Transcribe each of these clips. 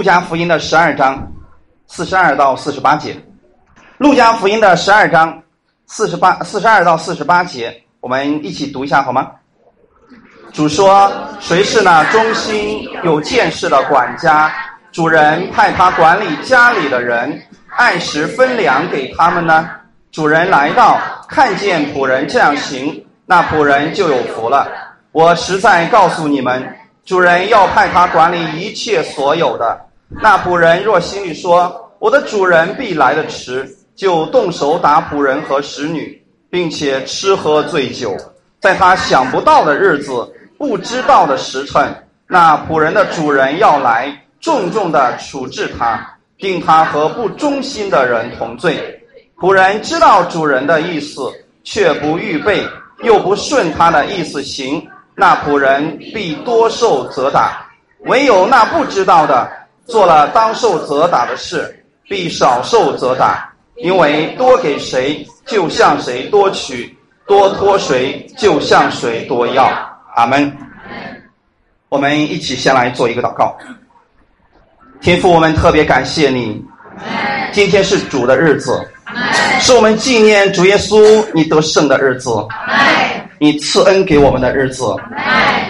路加福音的十二章四十二到四十八节。路加福音的十二章四十八四十二到四十八节，我们一起读一下好吗？主说：“谁是那忠心有见识的管家？主人派他管理家里的人，按时分粮给他们呢？主人来到，看见仆人这样行，那仆人就有福了。我实在告诉你们，主人要派他管理一切所有的。那仆人若心里说：我的主人必来的迟，就动手打仆人和使女，并且吃喝醉酒，在他想不到的日子。”不知道的时辰，那仆人的主人要来，重重的处置他，定他和不忠心的人同罪。仆人知道主人的意思，却不预备，又不顺他的意思行，那仆人必多受责打；唯有那不知道的，做了当受责打的事，必少受责打，因为多给谁，就向谁多取；多托谁，就向谁多要。阿门。我们一起先来做一个祷告。天父，我们特别感谢你。今天是主的日子，是我们纪念主耶稣你得胜的日子，你赐恩给我们的日子。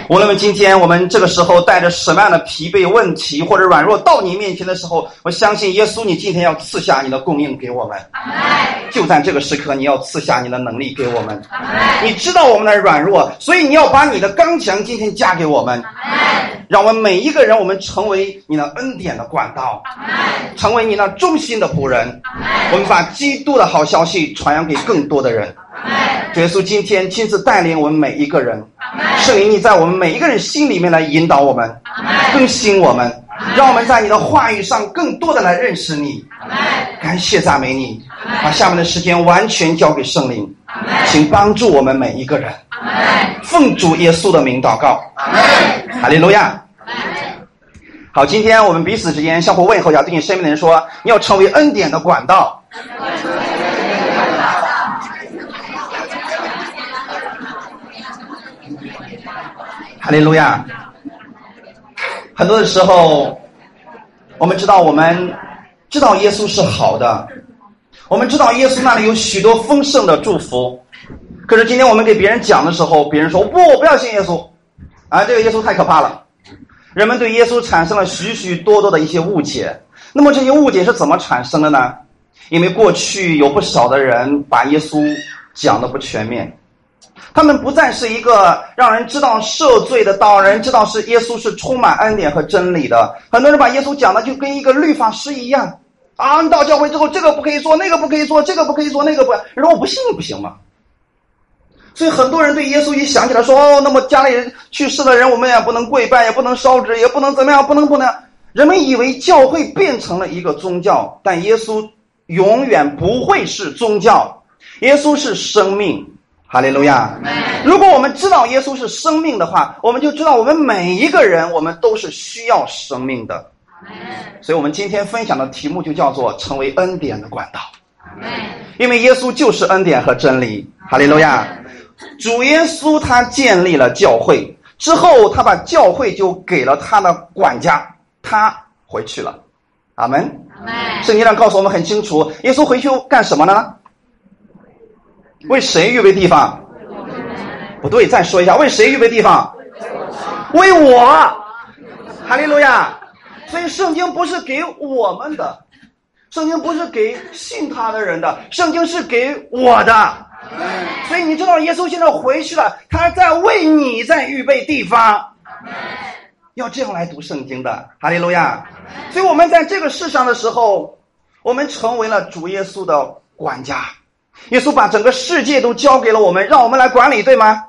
无论今天我们这个时候带着什么样的疲惫、问题或者软弱到你面前的时候，我相信耶稣，你今天要赐下你的供应给我们。就在这个时刻，你要赐下你的能力给我们。你知道我们的软弱，所以你要把你的刚强今天加给我们。让我们每一个人，我们成为你的恩典的管道，成为你那忠心的仆人。我们把基督的好消息传扬给更多的人。耶稣今天亲自带领我们每一个人，圣灵你在我们每一个人心里面来引导我们，更新我们，让我们在你的话语上更多的来认识你。感谢赞美你，把下面的时间完全交给圣灵，请帮助我们每一个人。奉主耶稣的名祷告，哈利路亚。好，今天我们彼此之间相互问候一下，对你身边的人说，你要成为恩典的管道。哈利路亚！很多的时候，我们知道，我们知道耶稣是好的，我们知道耶稣那里有许多丰盛的祝福。可是今天我们给别人讲的时候，别人说不，我不要信耶稣，啊，这个耶稣太可怕了。人们对耶稣产生了许许多多的一些误解。那么这些误解是怎么产生的呢？因为过去有不少的人把耶稣讲的不全面。他们不再是一个让人知道赦罪的道，人知道是耶稣是充满恩典和真理的。很多人把耶稣讲的就跟一个律法师一样啊！你到教会之后，这个不可以做，那个不可以做，这个不可以做，那个不，人说我不信不行吗？所以很多人对耶稣一想起来说哦，那么家里人去世的人，我们也不能跪拜，也不能烧纸，也不能怎么样，不能不能。人们以为教会变成了一个宗教，但耶稣永远不会是宗教，耶稣是生命。哈利路亚！如果我们知道耶稣是生命的话，我们就知道我们每一个人，我们都是需要生命的。所以，我们今天分享的题目就叫做“成为恩典的管道”。因为耶稣就是恩典和真理。哈利路亚！主耶稣他建立了教会之后，他把教会就给了他的管家，他回去了。阿门。圣经上告诉我们很清楚，耶稣回去干什么呢？为谁预备地方？不对，再说一下，为谁预备地方？为我，哈利路亚！所以圣经不是给我们的，圣经不是给信他的人的，圣经是给我的。所以你知道，耶稣现在回去了，他在为你在预备地方。要这样来读圣经的，哈利路亚！所以我们在这个世上的时候，我们成为了主耶稣的管家。耶稣把整个世界都交给了我们，让我们来管理，对吗？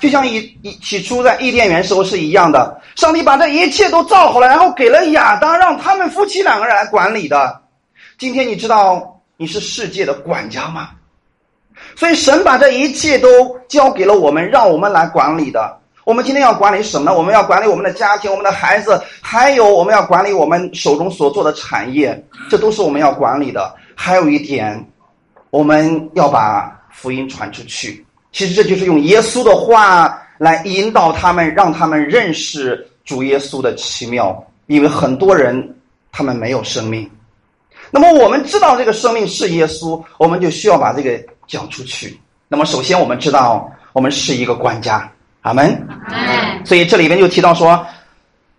就像以以起初在伊甸园时候是一样的。上帝把这一切都造好了，然后给了亚当，让他们夫妻两个人来管理的。今天你知道你是世界的管家吗？所以神把这一切都交给了我们，让我们来管理的。我们今天要管理什么呢？我们要管理我们的家庭、我们的孩子，还有我们要管理我们手中所做的产业，这都是我们要管理的。还有一点。我们要把福音传出去，其实这就是用耶稣的话来引导他们，让他们认识主耶稣的奇妙。因为很多人他们没有生命。那么我们知道这个生命是耶稣，我们就需要把这个讲出去。那么首先我们知道，我们是一个管家，阿门。所以这里边就提到说，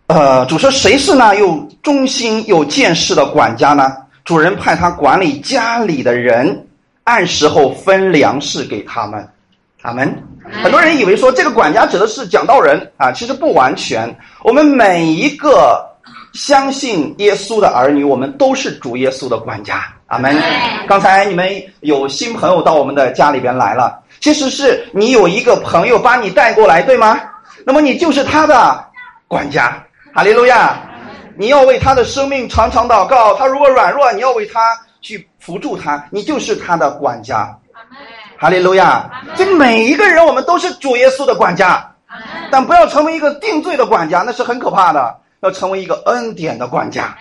呃，主说谁是呢？又忠心又见识的管家呢？主人派他管理家里的人，按时候分粮食给他们，阿门。很多人以为说这个管家指的是讲道人啊，其实不完全。我们每一个相信耶稣的儿女，我们都是主耶稣的管家，阿门。刚才你们有新朋友到我们的家里边来了，其实是你有一个朋友把你带过来，对吗？那么你就是他的管家，哈利路亚。你要为他的生命常常祷告，他如果软弱，你要为他去扶助他，你就是他的管家。哈利路亚！这每一个人，我们都是主耶稣的管家，但不要成为一个定罪的管家，那是很可怕的。要成为一个恩典的管家。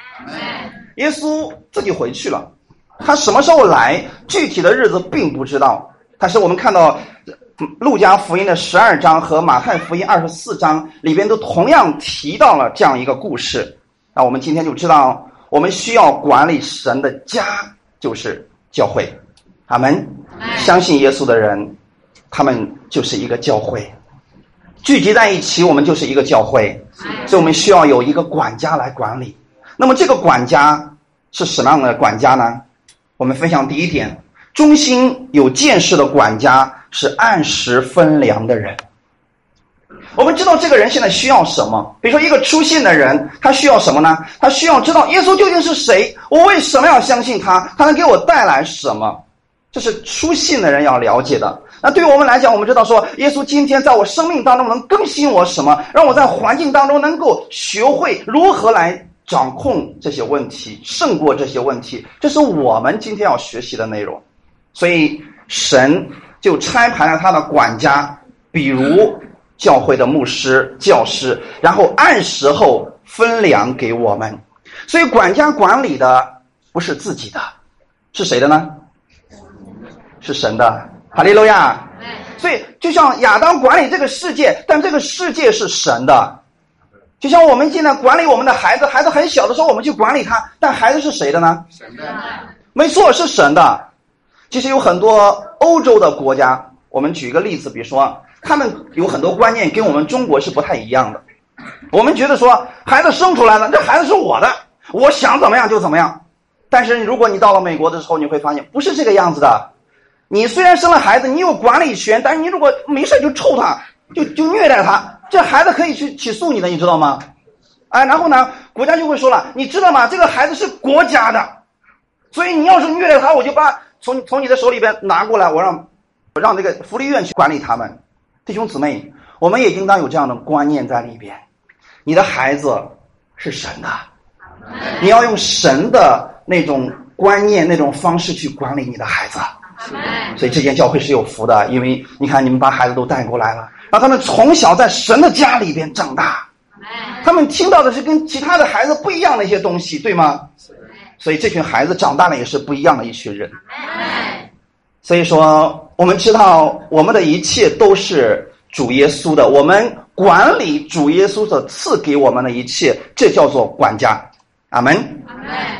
耶稣自己回去了，他什么时候来？具体的日子并不知道。但是我们看到，路加福音的十二章和马太福音二十四章里边都同样提到了这样一个故事。那我们今天就知道，我们需要管理神的家，就是教会。阿门。相信耶稣的人，他们就是一个教会，聚集在一起，我们就是一个教会。所以我们需要有一个管家来管理。那么这个管家是什么样的管家呢？我们分享第一点：忠心有见识的管家是按时分粮的人。我们知道这个人现在需要什么？比如说一个出信的人，他需要什么呢？他需要知道耶稣究竟是谁，我为什么要相信他？他能给我带来什么？这是出信的人要了解的。那对于我们来讲，我们知道说，耶稣今天在我生命当中能更新我什么？让我在环境当中能够学会如何来掌控这些问题，胜过这些问题。这是我们今天要学习的内容。所以神就拆派了他的管家，比如教会的牧师、教师，然后按时候分粮给我们。所以管家管理的不是自己的，是谁的呢？是神的，哈利路亚。所以，就像亚当管理这个世界，但这个世界是神的。就像我们现在管理我们的孩子，孩子很小的时候，我们去管理他，但孩子是谁的呢？神的。没错，是神的。其实有很多欧洲的国家，我们举一个例子，比如说，他们有很多观念跟我们中国是不太一样的。我们觉得说，孩子生出来了，这孩子是我的，我想怎么样就怎么样。但是如果你到了美国的时候，你会发现不是这个样子的。你虽然生了孩子，你有管理权，但是你如果没事就抽他，就就虐待他，这孩子可以去起诉你的，你知道吗？哎，然后呢，国家就会说了，你知道吗？这个孩子是国家的，所以你要是虐待他，我就把从从你的手里边拿过来，我让我让这个福利院去管理他们。弟兄姊妹，我们也应当有这样的观念在里边。你的孩子是神的，你要用神的那种观念、那种方式去管理你的孩子。所以这间教会是有福的，因为你看你们把孩子都带过来了，让他们从小在神的家里边长大，他们听到的是跟其他的孩子不一样的一些东西，对吗？所以这群孩子长大了也是不一样的一群人。所以说，我们知道我们的一切都是主耶稣的，我们管理主耶稣所赐给我们的一切，这叫做管家。阿门。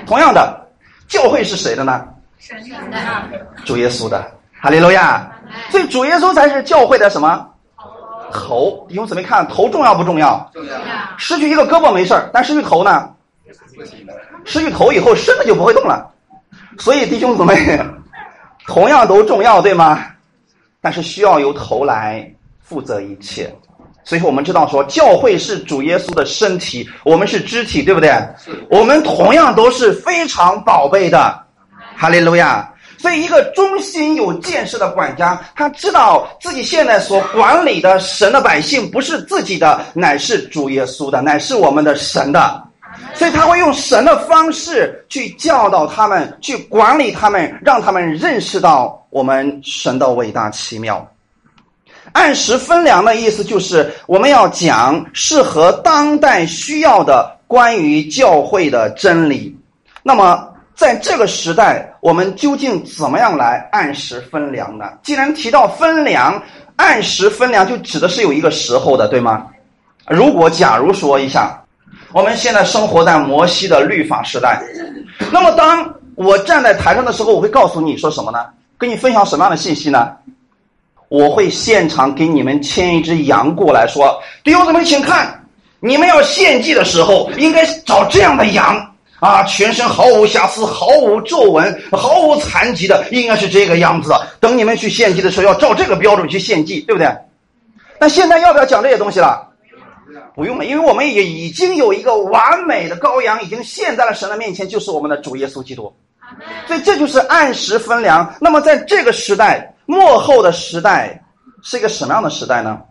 同样的，教会是谁的呢？神的，主耶稣的，哈利路亚。所以主耶稣才是教会的什么头？弟兄姊妹看，头重要不重要？重要。失去一个胳膊没事但失去头呢？失去头以后，身子就不会动了。所以弟兄姊妹，同样都重要，对吗？但是需要由头来负责一切。所以我们知道说，教会是主耶稣的身体，我们是肢体，对不对？我们同样都是非常宝贝的。哈利路亚！所以，一个忠心有见识的管家，他知道自己现在所管理的神的百姓不是自己的，乃是主耶稣的，乃是我们的神的。所以，他会用神的方式去教导他们，去管理他们，让他们认识到我们神的伟大奇妙。按时分粮的意思就是，我们要讲适合当代需要的关于教会的真理。那么。在这个时代，我们究竟怎么样来按时分粮呢？既然提到分粮，按时分粮就指的是有一个时候的，对吗？如果假如说一下，我们现在生活在摩西的律法时代。那么，当我站在台上的时候，我会告诉你说什么呢？跟你分享什么样的信息呢？我会现场给你们牵一只羊过来说：“弟兄姊妹，请看，你们要献祭的时候，应该找这样的羊啊，全身毫无瑕疵、毫无皱纹、毫无残疾的，应该是这个样子的。等你们去献祭的时候，要照这个标准去献祭，对不对？那现在要不要讲这些东西了？不用了，因为我们也已经有一个完美的羔羊，已经献在了神的面前，就是我们的主耶稣基督。所以这就是按时分粮。那么在这个时代。幕后的时代是一个什么样的时代呢？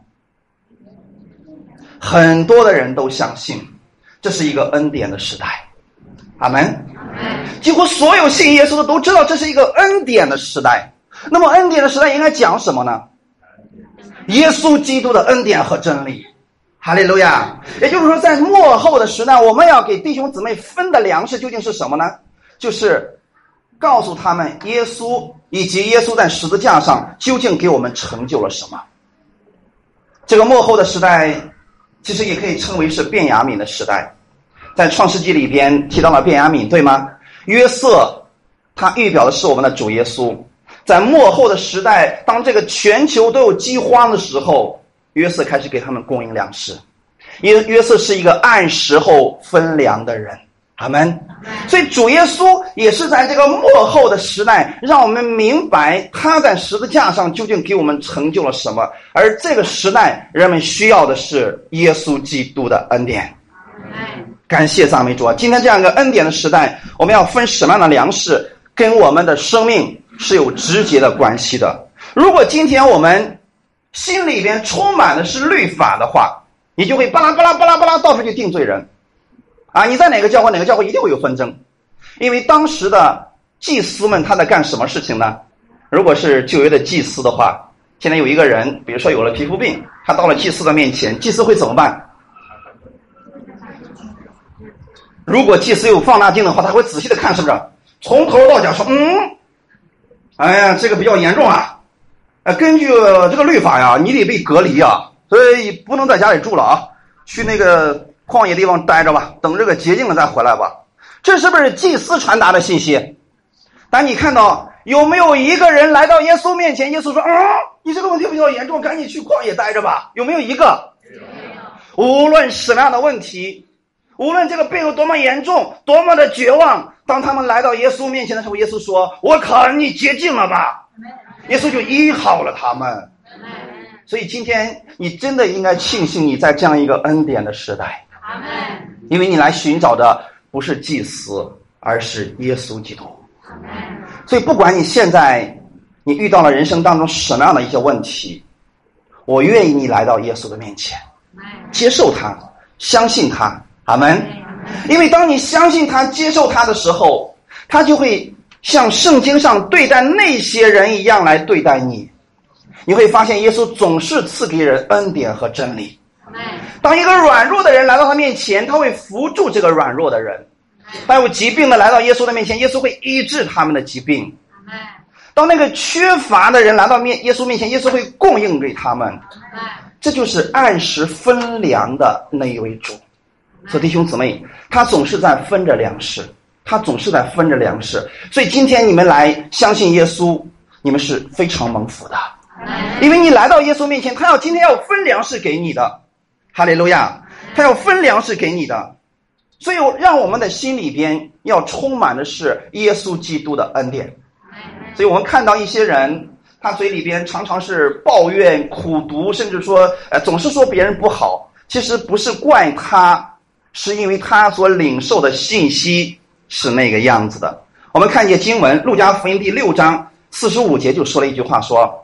很多的人都相信这是一个恩典的时代，阿门。几乎所有信耶稣的都知道这是一个恩典的时代。那么恩典的时代应该讲什么呢？耶稣基督的恩典和真理，哈利路亚。也就是说，在幕后的时代，我们要给弟兄姊妹分的粮食究竟是什么呢？就是告诉他们耶稣。以及耶稣在十字架上究竟给我们成就了什么？这个幕后的时代，其实也可以称为是变雅敏的时代。在创世纪里边提到了变雅敏，对吗？约瑟，他预表的是我们的主耶稣。在幕后的时代，当这个全球都有饥荒的时候，约瑟开始给他们供应粮食。约约瑟是一个按时候分粮的人。阿门。所以主耶稣也是在这个幕后的时代，让我们明白他在十字架上究竟给我们成就了什么。而这个时代，人们需要的是耶稣基督的恩典。感谢赞美主啊！今天这样一个恩典的时代，我们要分什么样的粮食，跟我们的生命是有直接的关系的。如果今天我们心里边充满的是律法的话，你就会巴拉巴拉巴拉巴拉到处去定罪人。啊，你在哪个教会？哪个教会一定会有纷争，因为当时的祭司们他在干什么事情呢？如果是旧约的祭司的话，现在有一个人，比如说有了皮肤病，他到了祭司的面前，祭司会怎么办？如果祭司有放大镜的话，他会仔细的看，是不是？从头到脚说，嗯，哎呀，这个比较严重啊，呃，根据这个律法呀，你得被隔离啊，所以不能在家里住了啊，去那个。旷野地方待着吧，等这个洁净了再回来吧。这是不是祭司传达的信息？但你看到有没有一个人来到耶稣面前？耶稣说：“啊，你这个问题比较严重，赶紧去旷野待着吧。”有没有一个？无论什么样的问题，无论这个病有多么严重，多么的绝望，当他们来到耶稣面前的时候，耶稣说：“我靠你洁净了吧。”耶稣就医好了他们。所以今天你真的应该庆幸你在这样一个恩典的时代。因为你来寻找的不是祭司，而是耶稣基督。所以不管你现在你遇到了人生当中什么样的一些问题，我愿意你来到耶稣的面前，接受他，相信他。阿门。因为当你相信他、接受他的时候，他就会像圣经上对待那些人一样来对待你。你会发现，耶稣总是赐给人恩典和真理。当一个软弱的人来到他面前，他会扶助这个软弱的人；当有疾病的来到耶稣的面前，耶稣会医治他们的疾病。当那个缺乏的人来到面耶稣面前，耶稣会供应给他们。这就是按时分粮的那一位主。所以弟兄姊妹，他总是在分着粮食，他总是在分着粮食。所以今天你们来相信耶稣，你们是非常蒙福的，因为你来到耶稣面前，他要今天要分粮食给你的。哈利路亚，他要分粮食给你的，所以让我们的心里边要充满的是耶稣基督的恩典。所以我们看到一些人，他嘴里边常常是抱怨、苦读，甚至说，呃，总是说别人不好。其实不是怪他，是因为他所领受的信息是那个样子的。我们看见经文，《路加福音》第六章四十五节就说了一句话说。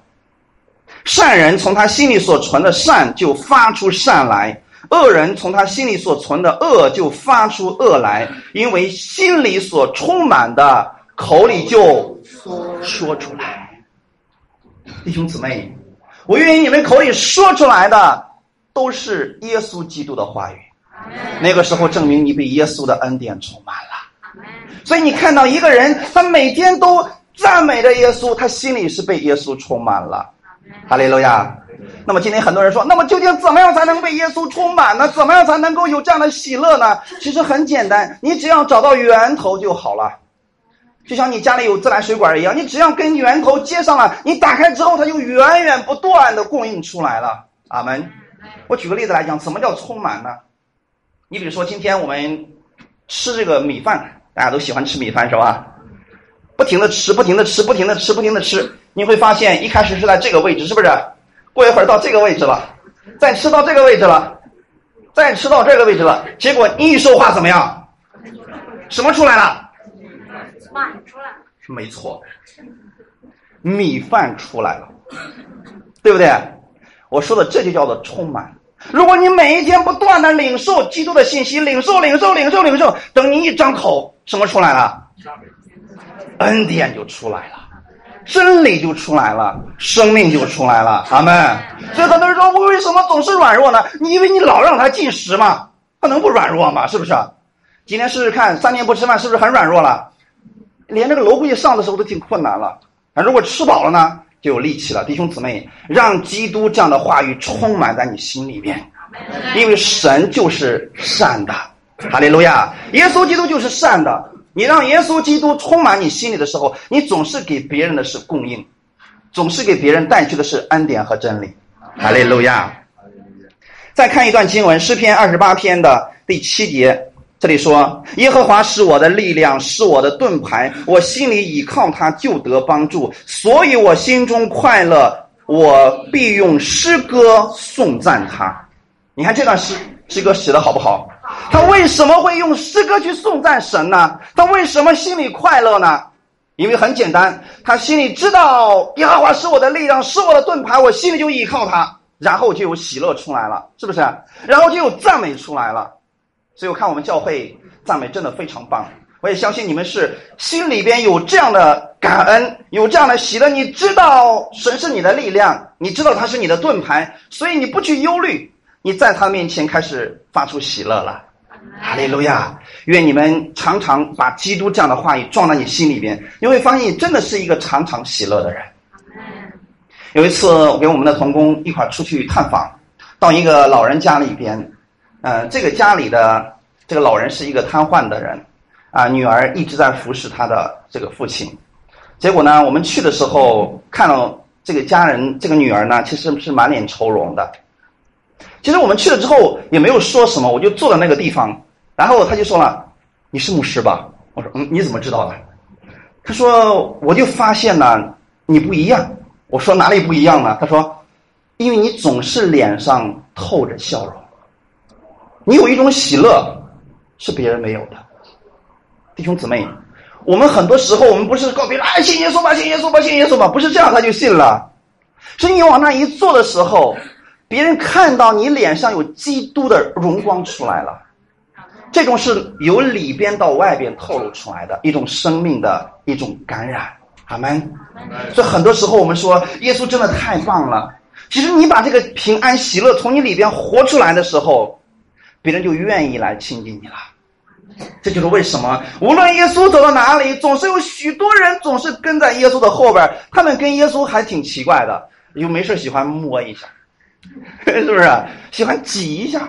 善人从他心里所存的善就发出善来，恶人从他心里所存的恶就发出恶来，因为心里所充满的，口里就说出来。弟兄姊妹，我愿意你们口里说出来的都是耶稣基督的话语。那个时候，证明你被耶稣的恩典充满了。所以你看到一个人，他每天都赞美着耶稣，他心里是被耶稣充满了。哈利路亚！那么今天很多人说，那么究竟怎么样才能被耶稣充满呢？怎么样才能够有这样的喜乐呢？其实很简单，你只要找到源头就好了。就像你家里有自来水管一样，你只要跟源头接上了，你打开之后，它就源源不断的供应出来了。阿门。我举个例子来讲，什么叫充满呢？你比如说，今天我们吃这个米饭，大家都喜欢吃米饭是吧？不停的吃，不停的吃，不停的吃，不停的吃，你会发现，一开始是在这个位置，是不是？过一会儿到这个位置了，再吃到这个位置了，再吃到这个位置了，结果一说话怎么样？什么出来了？饭出来。没错，米饭出来了，对不对？我说的这就叫做充满。如果你每一天不断的领受基督的信息，领受、领受、领受、领受，等你一张口，什么出来了？恩典就出来了，真理就出来了，生命就出来了。阿门。所以很多人说，我为什么总是软弱呢？你以为你老让他进食吗？他能不软弱吗？是不是？今天试试看，三天不吃饭，是不是很软弱了？连这个楼梯上的时候都挺困难了。啊，如果吃饱了呢，就有力气了。弟兄姊妹，让基督这样的话语充满在你心里面，因为神就是善的。哈利路亚！耶稣基督就是善的。你让耶稣基督充满你心里的时候，你总是给别人的是供应，总是给别人带去的是恩典和真理。哈利路亚！再看一段经文，诗篇二十八篇的第七节，这里说：“耶和华是我的力量，是我的盾牌，我心里倚靠他，就得帮助，所以我心中快乐，我必用诗歌颂赞他。”你看这段诗诗歌写的好不好？他为什么会用诗歌去颂赞神呢？他为什么心里快乐呢？因为很简单，他心里知道耶和华是我的力量，是我的盾牌，我心里就依靠他，然后就有喜乐出来了，是不是？然后就有赞美出来了。所以我看我们教会赞美真的非常棒，我也相信你们是心里边有这样的感恩，有这样的喜乐。你知道神是你的力量，你知道他是你的盾牌，所以你不去忧虑。你在他面前开始发出喜乐了，哈利路亚！愿你们常常把基督这样的话语撞到你心里边，你会发现你真的是一个常常喜乐的人。有一次，我跟我们的童工一块出去探访，到一个老人家里边，呃，这个家里的这个老人是一个瘫痪的人，啊，女儿一直在服侍他的这个父亲。结果呢，我们去的时候看到这个家人，这个女儿呢，其实是满脸愁容的。其实我们去了之后也没有说什么，我就坐在那个地方，然后他就说了：“你是牧师吧？”我说：“嗯，你怎么知道的？”他说：“我就发现呢，你不一样。”我说：“哪里不一样呢？”他说：“因为你总是脸上透着笑容，你有一种喜乐，是别人没有的。”弟兄姊妹，我们很多时候我们不是告别了：“哎，信耶稣吧，信耶稣吧，信耶稣吧。”不是这样他就信了，是你往那一坐的时候。别人看到你脸上有基督的荣光出来了，这种是由里边到外边透露出来的一种生命的一种感染，阿门。所以很多时候我们说耶稣真的太棒了。其实你把这个平安喜乐从你里边活出来的时候，别人就愿意来亲近你了。这就是为什么无论耶稣走到哪里，总是有许多人总是跟在耶稣的后边。他们跟耶稣还挺奇怪的，又没事喜欢摸一下。是不是喜欢挤一下？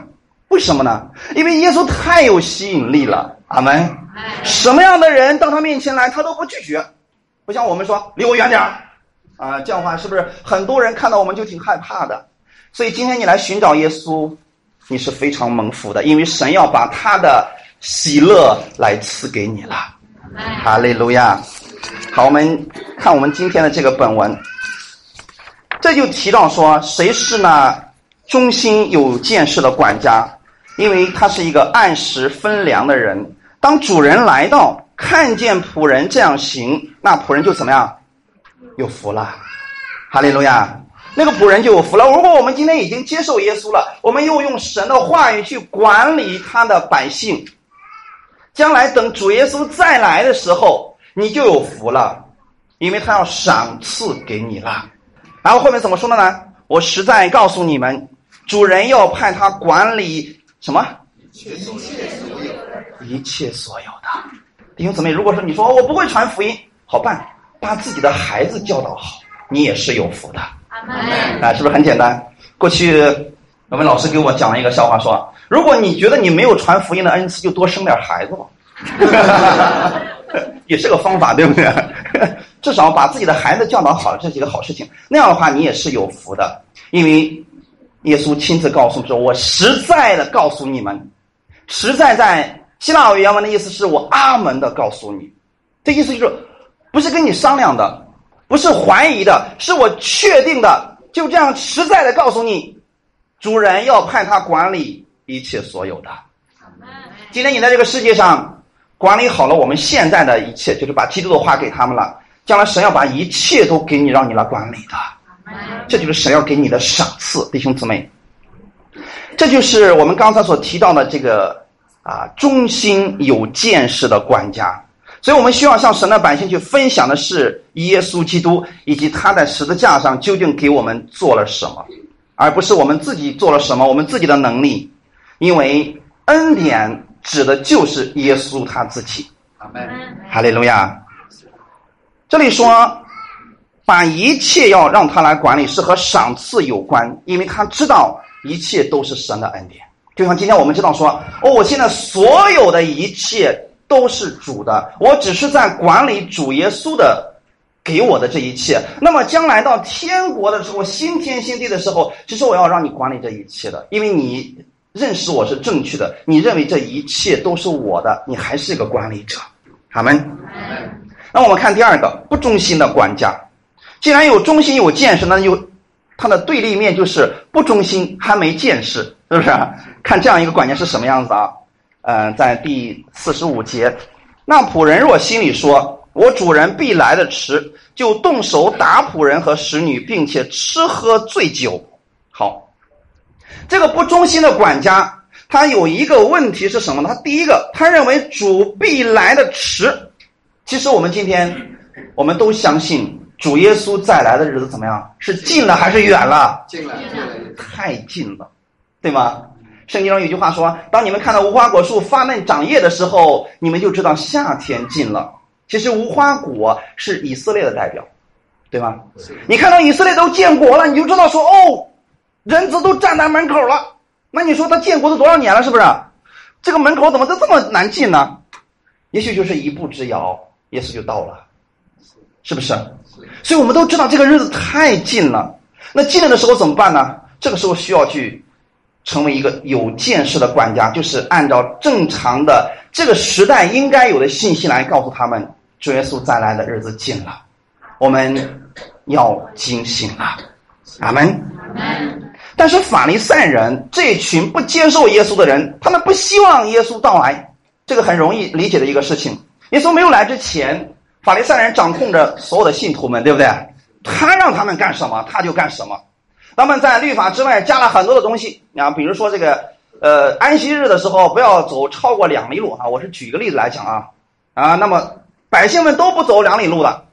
为什么呢？因为耶稣太有吸引力了。阿门。什么样的人到他面前来，他都不拒绝。不像我们说离我远点儿啊，这样的话是不是很多人看到我们就挺害怕的？所以今天你来寻找耶稣，你是非常蒙福的，因为神要把他的喜乐来赐给你了。哈利路亚。好，我们看我们今天的这个本文。这就提到说，谁是呢忠心有见识的管家？因为他是一个按时分粮的人。当主人来到，看见仆人这样行，那仆人就怎么样？有福了，哈利路亚！那个仆人就有福了。如果我们今天已经接受耶稣了，我们又用神的话语去管理他的百姓，将来等主耶稣再来的时候，你就有福了，因为他要赏赐给你了。然后后面怎么说的呢？我实在告诉你们，主人要派他管理什么？一切所有的。一切所有的。弟兄姊妹，如果说你说我不会传福音，好办，把自己的孩子教导好，你也是有福的。啊，是不是很简单？过去我们老师给我讲了一个笑话，说如果你觉得你没有传福音的恩赐，就多生点孩子吧，也是个方法，对不对？至少把自己的孩子教导好了，这是一个好事情。那样的话，你也是有福的，因为耶稣亲自告诉说：“我实在的告诉你们，实在在希腊语原文的意思是我阿门的告诉你。”这意思就是不是跟你商量的，不是怀疑的，是我确定的，就这样实在的告诉你，主人要派他管理一切所有的。今天你在这个世界上管理好了我们现在的一切，就是把基督的话给他们了。将来神要把一切都给你，让你来管理的，这就是神要给你的赏赐，弟兄姊妹。这就是我们刚才所提到的这个啊，忠心有见识的管家。所以我们需要向神的百姓去分享的是耶稣基督以及他在十字架上究竟给我们做了什么，而不是我们自己做了什么，我们自己的能力。因为恩典指的就是耶稣他自己。阿门。哈利路亚。这里说，把一切要让他来管理，是和赏赐有关，因为他知道一切都是神的恩典。就像今天我们知道说，哦，我现在所有的一切都是主的，我只是在管理主耶稣的给我的这一切。那么将来到天国的时候，新天新地的时候，其实我要让你管理这一切的，因为你认识我是正确的，你认为这一切都是我的，你还是一个管理者。好门。那我们看第二个不忠心的管家，既然有忠心有见识，那就它的对立面就是不忠心还没见识，是不是？看这样一个管家是什么样子啊？嗯，在第四十五节，那仆人若心里说：“我主人必来的迟”，就动手打仆人和使女，并且吃喝醉酒。好，这个不忠心的管家，他有一个问题是什么呢？他第一个，他认为主必来的迟。其实我们今天，我们都相信主耶稣再来的日子怎么样？是近了还是远了？近了，太近了，对吗？圣经中有句话说：“当你们看到无花果树发嫩长叶的时候，你们就知道夏天近了。”其实无花果是以色列的代表，对吗？你看到以色列都建国了，你就知道说：“哦，人子都站在门口了。”那你说他建国都多少年了？是不是？这个门口怎么都这么难进呢？也许就是一步之遥。耶稣就到了，是不是？所以我们都知道这个日子太近了。那近了的时候怎么办呢？这个时候需要去成为一个有见识的管家，就是按照正常的这个时代应该有的信息来告诉他们，主耶稣再来的日子近了，我们要警醒了。阿门。但是法利赛人这群不接受耶稣的人，他们不希望耶稣到来，这个很容易理解的一个事情。耶稣没有来之前，法利赛人掌控着所有的信徒们，对不对？他让他们干什么，他就干什么。他们在律法之外加了很多的东西啊，比如说这个呃安息日的时候不要走超过两里路啊。我是举个例子来讲啊啊，那么百姓们都不走两里路的，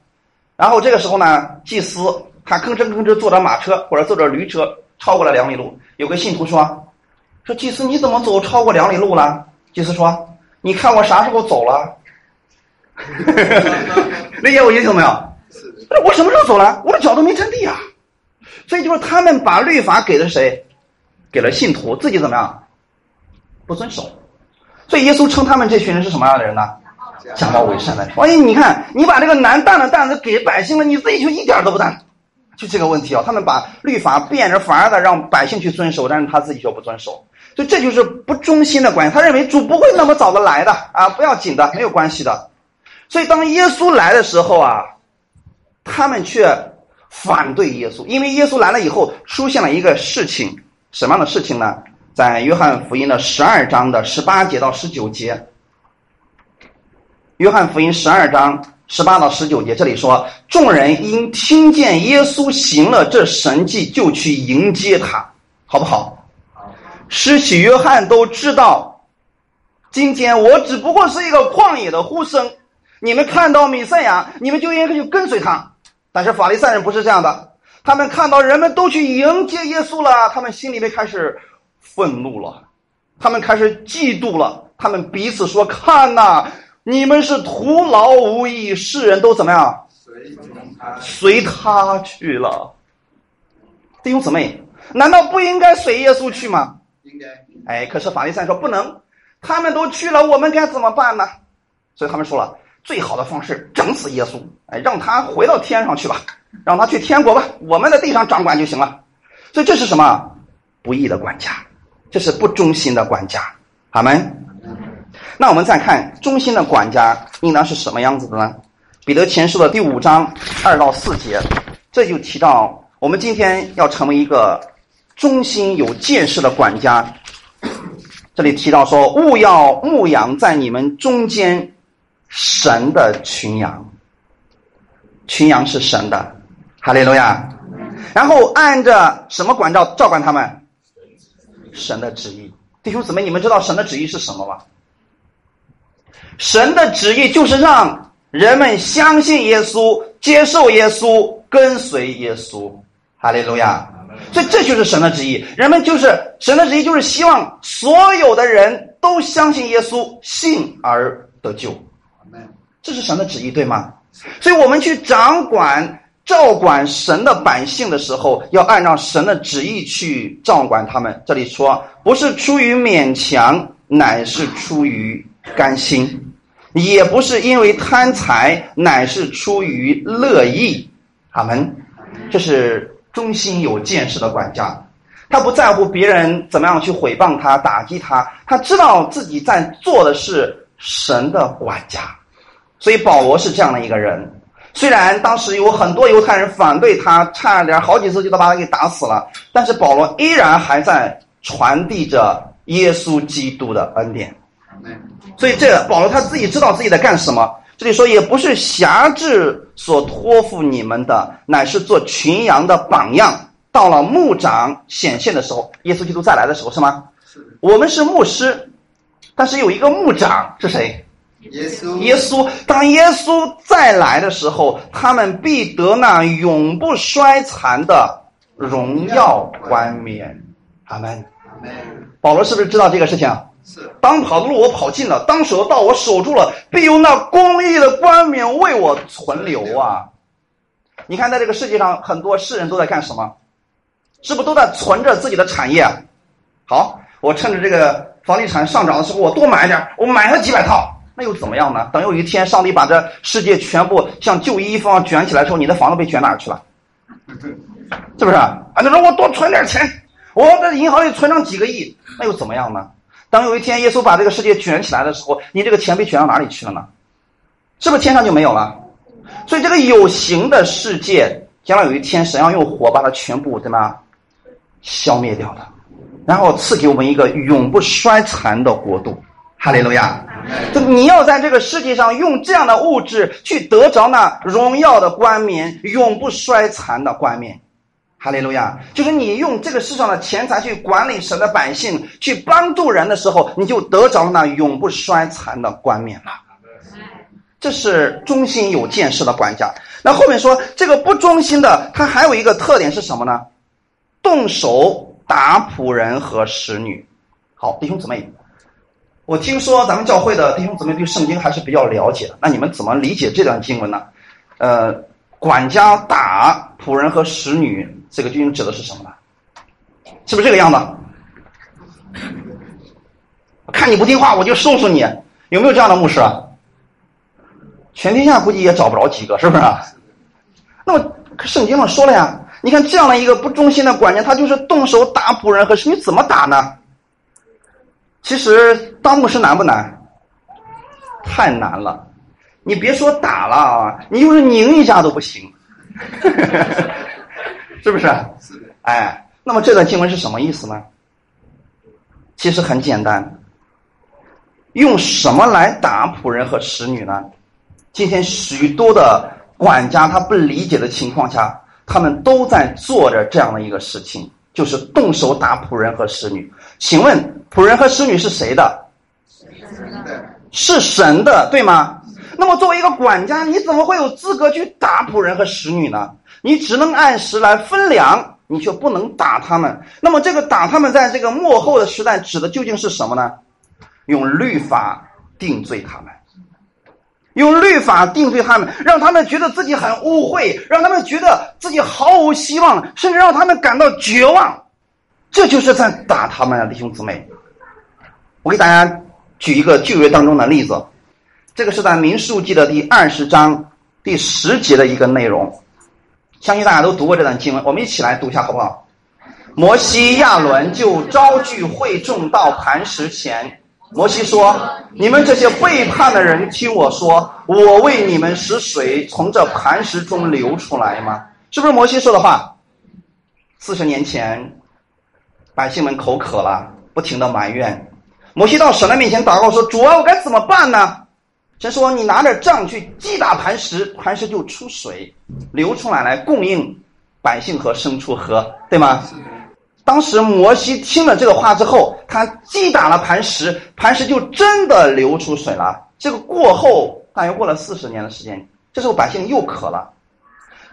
然后这个时候呢，祭司他吭哧吭哧坐着马车或者坐着驴车超过了两里路，有个信徒说说祭司你怎么走超过两里路了？祭司说你看我啥时候走了？理解我意思没有？我什么时候走了？我的脚都没沾地啊！所以就是他们把律法给了谁？给了信徒，自己怎么样？不遵守。所以耶稣称他们这群人是什么样的人呢？假冒伪善的。万一你看，你把这个难担的担子给百姓了，你自己就一点都不担。就这个问题啊，他们把律法变着法儿的让百姓去遵守，但是他自己却不遵守。所以这就是不忠心的关系。他认为主不会那么早的来的啊，不要紧的，没有关系的。所以，当耶稣来的时候啊，他们却反对耶稣，因为耶稣来了以后，出现了一个事情，什么样的事情呢？在约翰福音的十二章的十八节到十九节，约翰福音十二章十八到十九节，这里说，众人因听见耶稣行了这神迹，就去迎接他，好不好？施洗约翰都知道，今天我只不过是一个旷野的呼声。你们看到米赛亚，你们就应该去跟随他。但是法利赛人不是这样的，他们看到人们都去迎接耶稣了，他们心里面开始愤怒了，他们开始嫉妒了，他们彼此说：“看呐，你们是徒劳无益，世人都怎么样？随他去了。”弟兄姊妹，难道不应该随耶稣去吗？应该。哎，可是法利赛说不能，他们都去了，我们该怎么办呢？所以他们说了，最好的方式整死耶稣，哎，让他回到天上去吧，让他去天国吧，我们在地上掌管就行了。所以这是什么？不义的管家，这是不忠心的管家。好门。那我们再看忠心的管家应当是什么样子的呢？彼得前书的第五章二到四节，这就提到我们今天要成为一个忠心有见识的管家。这里提到说，勿要牧养在你们中间神的群羊，群羊是神的，哈利路亚。然后按着什么管照照管他们？神的旨意。弟兄姊妹，你们知道神的旨意是什么吗？神的旨意就是让人们相信耶稣、接受耶稣、跟随耶稣。哈利路亚！所以这就是神的旨意。人们就是神的旨意，就是希望所有的人都相信耶稣，信而得救。这是神的旨意，对吗？所以我们去掌管、照管神的百姓的时候，要按照神的旨意去照管他们。这里说，不是出于勉强，乃是出于甘心；也不是因为贪财，乃是出于乐意。阿门。这是。忠心有见识的管家，他不在乎别人怎么样去诽谤他、打击他，他知道自己在做的是神的管家。所以保罗是这样的一个人。虽然当时有很多犹太人反对他，差点好几次就都把他给打死了，但是保罗依然还在传递着耶稣基督的恩典。所以这保罗他自己知道自己在干什么。这里说也不是辖制所托付你们的，乃是做群羊的榜样。到了牧长显现的时候，耶稣基督再来的时候，是吗？是。我们是牧师，但是有一个牧长是谁？耶稣。耶稣。当耶稣再来的时候，他们必得那永不衰残的荣耀冠冕。阿门。阿门。保罗是不是知道这个事情？是当跑的路我跑尽了，当守的道我守住了，必有那公义的冠冕为我存留啊！你看，在这个世界上，很多世人都在干什么？是不是都在存着自己的产业？好，我趁着这个房地产上涨的时候，我多买点，我买了几百套，那又怎么样呢？等有一天上帝把这世界全部像旧衣服卷起来的时候，你的房子被卷哪去了？是不是？啊，那说我多存点钱，我在银行里存上几个亿，那又怎么样呢？当有一天耶稣把这个世界卷起来的时候，你这个钱被卷到哪里去了呢？是不是天上就没有了？所以这个有形的世界，将来有一天神要用火把它全部怎么消灭掉的，然后赐给我们一个永不衰残的国度。哈利路亚！就你要在这个世界上用这样的物质去得着那荣耀的冠冕，永不衰残的冠冕。哈利路亚！就是你用这个世上的钱财去管理神的百姓，去帮助人的时候，你就得着那永不衰残的冠冕了。这是忠心有见识的管家。那后面说这个不忠心的，他还有一个特点是什么呢？动手打仆人和使女。好，弟兄姊妹，我听说咱们教会的弟兄姊妹对圣经还是比较了解的。那你们怎么理解这段经文呢？呃，管家打仆人和使女。这个究竟指的是什么呢？是不是这个样子？看你不听话，我就收拾你。有没有这样的牧师？全天下估计也找不着几个，是不是？那么圣经上说了呀，你看这样的一个不忠心的管家，他就是动手打仆人和使女，怎么打呢？其实当牧师难不难？太难了！你别说打了啊，你就是拧一下都不行。是不是？哎，那么这段经文是什么意思呢？其实很简单，用什么来打仆人和使女呢？今天许多的管家他不理解的情况下，他们都在做着这样的一个事情，就是动手打仆人和使女。请问仆人和使女是谁的？是神的，对吗？那么作为一个管家，你怎么会有资格去打仆人和使女呢？你只能按时来分粮，你却不能打他们。那么，这个打他们，在这个幕后的时代，指的究竟是什么呢？用律法定罪他们，用律法定罪他们，让他们觉得自己很污秽，让他们觉得自己毫无希望，甚至让他们感到绝望。这就是在打他们啊，弟兄姊妹。我给大家举一个旧约当中的例子，这个是在民数记的第二十章第十节的一个内容，相信大家都读过这段经文，我们一起来读一下好不好？摩西亚伦就招聚会众到磐石前，摩西说：“你们这些背叛的人，听我说，我为你们使水从这磐石中流出来吗？”是不是摩西说的话？四十年前。百姓们口渴了，不停的埋怨。摩西到神的面前祷告说：“主啊，我该怎么办呢？”神说：“你拿着杖去击打磐石，磐石就出水流出来，来供应百姓和牲畜喝，对吗？”当时摩西听了这个话之后，他击打了磐石，磐石就真的流出水了。这个过后大约过了四十年的时间，这时候百姓又渴了。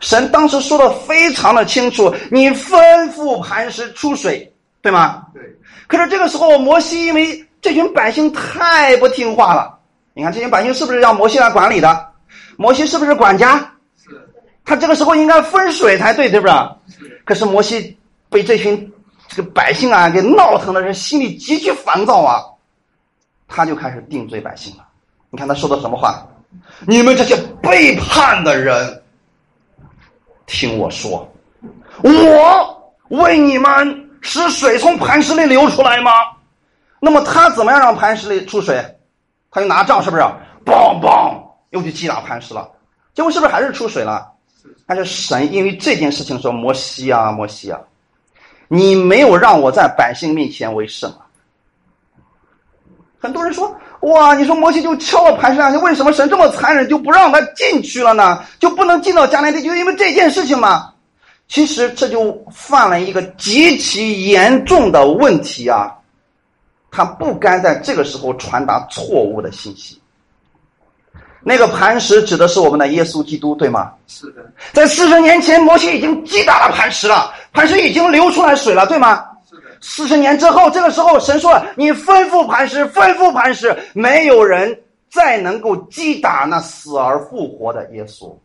神当时说的非常的清楚：“你吩咐磐石出水。”对吗？对。可是这个时候，摩西因为这群百姓太不听话了。你看，这群百姓是不是让摩西来管理的？摩西是不是管家？是。他这个时候应该分水才对，对不是？可是摩西被这群这百姓啊给闹腾的人心里极其烦躁啊，他就开始定罪百姓了。你看他说的什么话？你们这些背叛的人，听我说，我为你们。使水从磐石里流出来吗？那么他怎么样让磐石里出水？他就拿杖，是不是？梆梆，又去击打磐石了。结果是不是还是出水了？但是神因为这件事情说：“摩西啊，摩西啊，你没有让我在百姓面前为圣啊。”很多人说：“哇，你说摩西就敲了磐石两下，为什么神这么残忍，就不让他进去了呢？就不能进到迦南地，就因为这件事情吗？”其实这就犯了一个极其严重的问题啊！他不该在这个时候传达错误的信息。那个磐石指的是我们的耶稣基督，对吗？是的。在四十年前，摩西已经击打了磐石了，磐石已经流出来水了，对吗？是的。四十年之后，这个时候神说：“你吩咐磐石，吩咐磐石，没有人再能够击打那死而复活的耶稣。”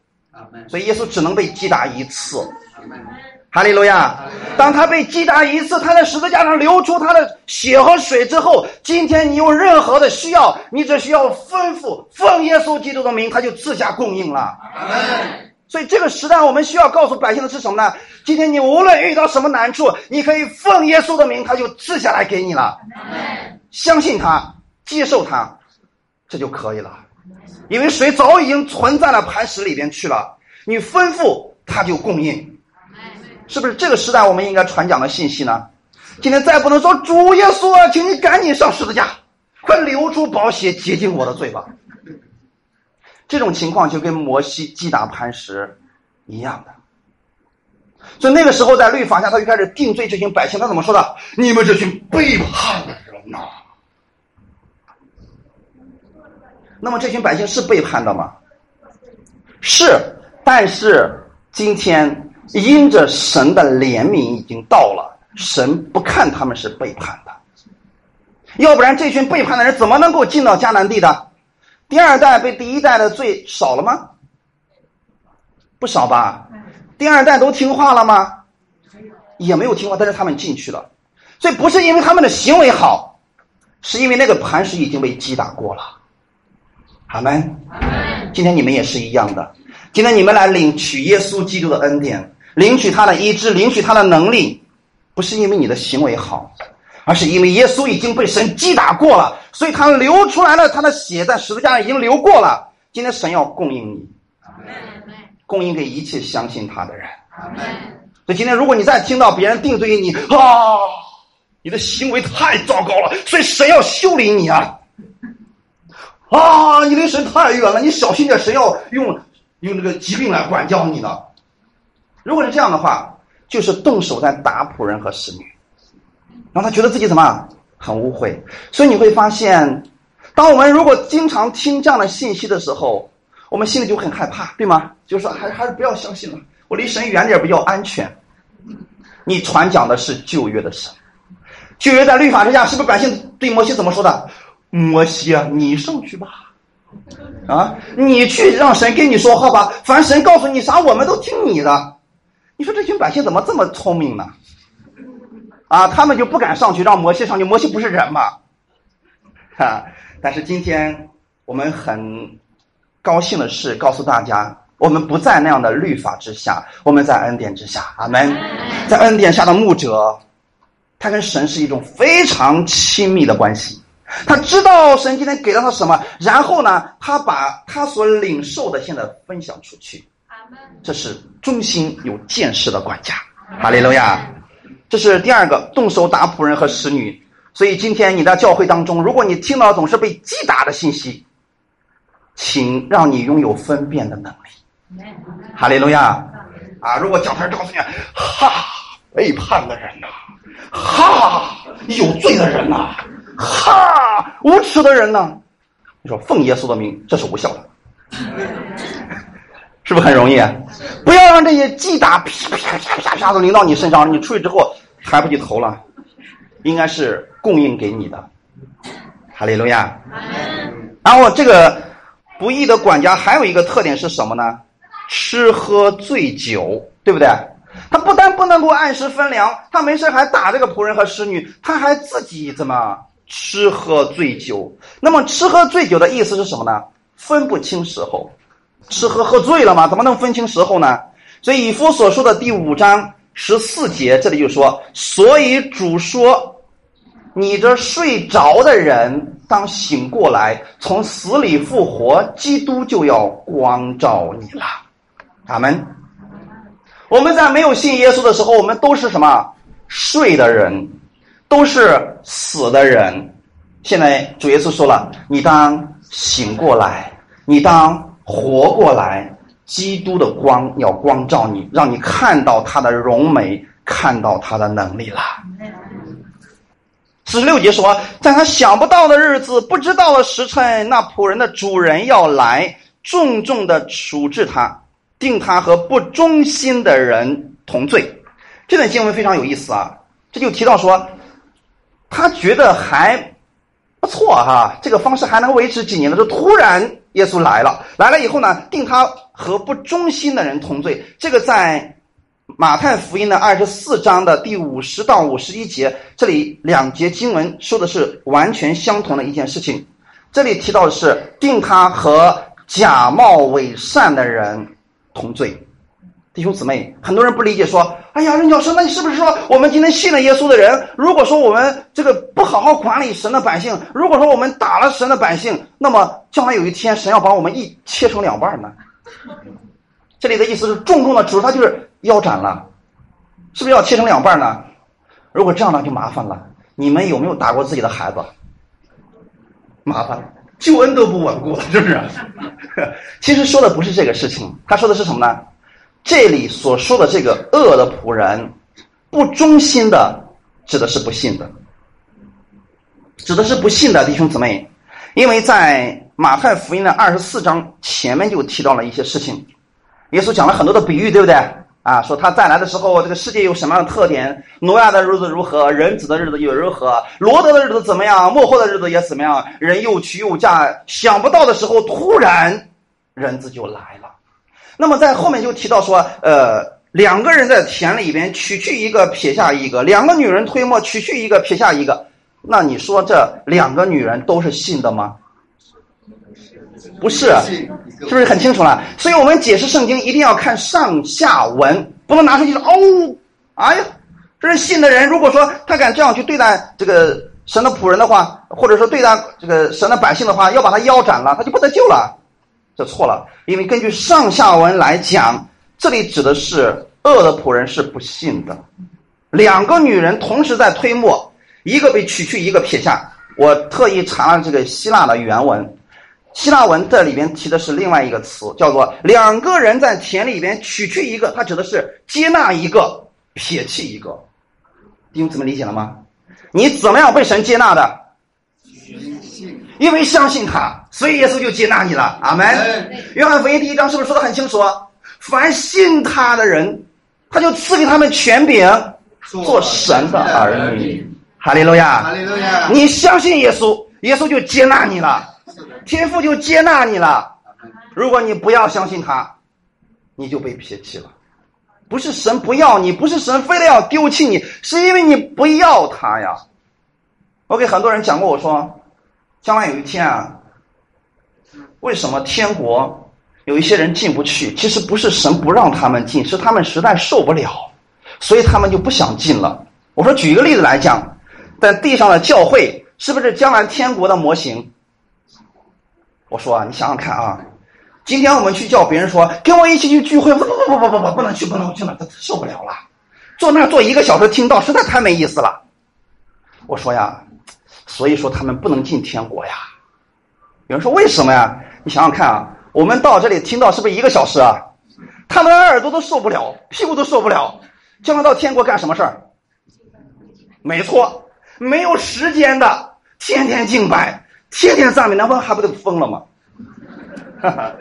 所以耶稣只能被击打一次。哈利路亚！当他被击打一次，他在十字架上流出他的血和水之后，今天你有任何的需要，你只需要吩咐奉耶稣基督的名，他就自下供应了。所以这个时代，我们需要告诉百姓的是什么呢？今天你无论遇到什么难处，你可以奉耶稣的名，他就赐下来给你了。相信他，接受他，这就可以了。因为水早已经存在了磐石里边去了，你吩咐他就供应。是不是这个时代我们应该传讲的信息呢？今天再不能说主耶稣啊，请你赶紧上十字架，快流出宝血洁净我的罪吧。这种情况就跟摩西击打磐石一样的。所以那个时候在律法下，他就开始定罪这群百姓。他怎么说的？你们这群背叛的人呐！那么这群百姓是背叛的吗？是，但是今天。因着神的怜悯已经到了，神不看他们是背叛的，要不然这群背叛的人怎么能够进到迦南地的？第二代被第一代的罪少了吗？不少吧。第二代都听话了吗？也没有听话，但是他们进去了，所以不是因为他们的行为好，是因为那个磐石已经被击打过了。阿门。今天你们也是一样的，今天你们来领取耶稣基督的恩典。领取他的医治，领取他的能力，不是因为你的行为好，而是因为耶稣已经被神击打过了，所以他流出来了，他的血在十字架上已经流过了。今天神要供应你，供应给一切相信他的人。所以今天如果你再听到别人定罪于你啊，你的行为太糟糕了，所以神要修理你啊！啊，你离神太远了，你小心点，神要用用这个疾病来管教你呢。如果是这样的话，就是动手在打仆人和使女，让他觉得自己怎么很污秽。所以你会发现，当我们如果经常听这样的信息的时候，我们心里就很害怕，对吗？就是说，还还是不要相信了，我离神远点比较安全。你传讲的是旧约的神，旧约在律法之下，是不是百姓对摩西怎么说的？摩西啊，你上去吧，啊，你去让神跟你说话吧，反正神告诉你啥，我们都听你的。你说这群百姓怎么这么聪明呢？啊，他们就不敢上去，让摩西上去。摩西不是人嘛，哈。但是今天我们很高兴的是，告诉大家，我们不在那样的律法之下，我们在恩典之下。阿门。在恩典下的牧者，他跟神是一种非常亲密的关系。他知道神今天给了他什么，然后呢，他把他所领受的现在分享出去。这是忠心有见识的管家。哈利路亚。这是第二个动手打仆人和使女。所以今天你在教会当中，如果你听到总是被击打的信息，请让你拥有分辨的能力。哈利路亚。啊，如果讲台告诉你，哈，背叛的人呐，哈，有罪的人呐。哈，无耻的人呐？你说奉耶稣的名，这是无效的，是不是很容易？不要让这些击打啪啪啪啪啪的淋到你身上，你出去之后抬不起头了。应该是供应给你的，哈利路亚。然后这个不义的管家还有一个特点是什么呢？吃喝醉酒，对不对？他不但不能够按时分粮，他没事还打这个仆人和侍女，他还自己怎么？吃喝醉酒，那么吃喝醉酒的意思是什么呢？分不清时候，吃喝喝醉了吗？怎么能分清时候呢？所以以夫所说的第五章十四节，这里就说，所以主说，你这睡着的人当醒过来，从死里复活，基督就要光照你了。阿门。我们在没有信耶稣的时候，我们都是什么睡的人。都是死的人，现在主耶稣说了：“你当醒过来，你当活过来。基督的光要光照你，让你看到他的荣美，看到他的能力了。”四十六节说：“在他想不到的日子，不知道的时辰，那仆人的主人要来，重重的处置他，定他和不忠心的人同罪。”这段经文非常有意思啊！这就提到说。他觉得还不错哈，这个方式还能维持几年的时候，突然耶稣来了，来了以后呢，定他和不忠心的人同罪。这个在马太福音的二十四章的第五十到五十一节，这里两节经文说的是完全相同的一件事情。这里提到的是定他和假冒伪善的人同罪。弟兄姊妹，很多人不理解，说：“哎呀，任教师，那你是不是说我们今天信了耶稣的人，如果说我们这个不好好管理神的百姓，如果说我们打了神的百姓，那么将来有一天神要把我们一切成两半呢？”这里的意思是重重的指他就是腰斩了，是不是要切成两半呢？如果这样呢，就麻烦了。你们有没有打过自己的孩子？麻烦了，救恩都不稳固了，是不是？其实说的不是这个事情，他说的是什么呢？这里所说的这个恶的仆人，不忠心的，指的是不信的，指的是不信的弟兄姊妹，因为在马太福音的二十四章前面就提到了一些事情，耶稣讲了很多的比喻，对不对？啊，说他再来的时候，这个世界有什么样的特点？挪亚的日子如何？人子的日子又如何？罗德的日子怎么样？末后的日子也怎么样？人又娶又嫁，想不到的时候，突然人子就来了。那么在后面就提到说，呃，两个人在田里边取去一个撇下一个，两个女人推磨取去一个撇下一个，那你说这两个女人都是信的吗？不是，是不是很清楚了？所以我们解释圣经一定要看上下文，不能拿出去说哦，哎呀，这是信的人。如果说他敢这样去对待这个神的仆人的话，或者说对待这个神的百姓的话，要把他腰斩了，他就不得救了。这错了，因为根据上下文来讲，这里指的是恶的仆人是不信的。两个女人同时在推磨，一个被取去，一个撇下。我特意查了这个希腊的原文，希腊文这里边提的是另外一个词，叫做两个人在田里边取去一个，它指的是接纳一个，撇弃一个。弟兄姊妹理解了吗？你怎么样被神接纳的？因为相信他，所以耶稣就接纳你了。阿门。约翰福音第一章是不是说的很清楚？凡信他的人，他就赐给他们权柄，做神的儿女。哈利路亚！哈利路亚！你相信耶稣，耶稣就接纳你了，天父就接纳你了。如果你不要相信他，你就被撇弃了。不是神不要你，不是神非得要丢弃你，是因为你不要他呀。我给很多人讲过，我说，将来有一天啊，为什么天国有一些人进不去？其实不是神不让他们进，是他们实在受不了，所以他们就不想进了。我说，举一个例子来讲，在地上的教会是不是将来天国的模型？我说啊，你想想看啊，今天我们去叫别人说跟我一起去聚会，不不不不不不不能去不能去了，他受不了了，坐那儿坐一个小时听到实在太没意思了。我说呀，所以说他们不能进天国呀。有人说为什么呀？你想想看啊，我们到这里听到是不是一个小时啊？他们耳朵都受不了，屁股都受不了，将来到天国干什么事儿？没错，没有时间的，天天敬拜。天天赞美，那不还不得疯了吗？哈哈，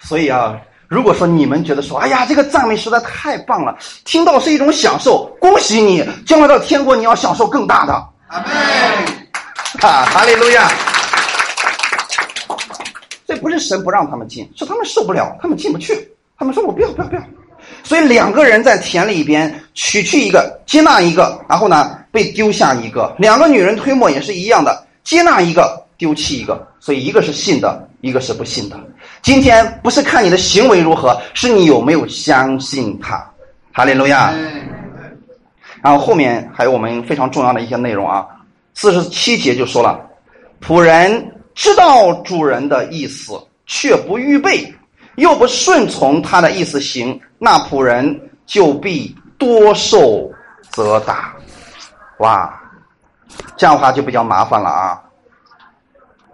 所以啊，如果说你们觉得说，哎呀，这个赞美实在太棒了，听到是一种享受，恭喜你，将来到天国你要享受更大的。阿门。啊，哈利路亚。这不是神不让他们进，是他们受不了，他们进不去。他们说我不要不要不要。所以两个人在田里边取去一个，接纳一个，然后呢被丢下一个。两个女人推磨也是一样的，接纳一个。丢弃一个，所以一个是信的，一个是不信的。今天不是看你的行为如何，是你有没有相信他。哈利路亚。然后后面还有我们非常重要的一些内容啊，四十七节就说了：仆人知道主人的意思，却不预备，又不顺从他的意思行，那仆人就必多受责打。哇，这样的话就比较麻烦了啊。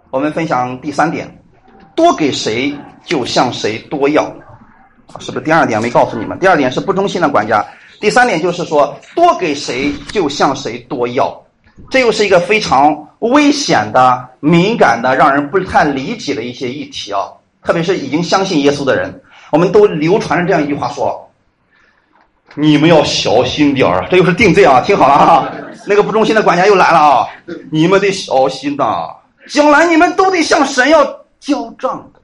我们分享第三点，多给谁就向谁多要，是不是？第二点没告诉你们，第二点是不忠心的管家。第三点就是说，多给谁就向谁多要，这又是一个非常危险的、敏感的、让人不太理解的一些议题啊。特别是已经相信耶稣的人，我们都流传着这样一句话说：“你们要小心点儿。”这又是定罪啊！听好了啊，那个不忠心的管家又来了啊！你们得小心呐。将来你们都得向神要交账的，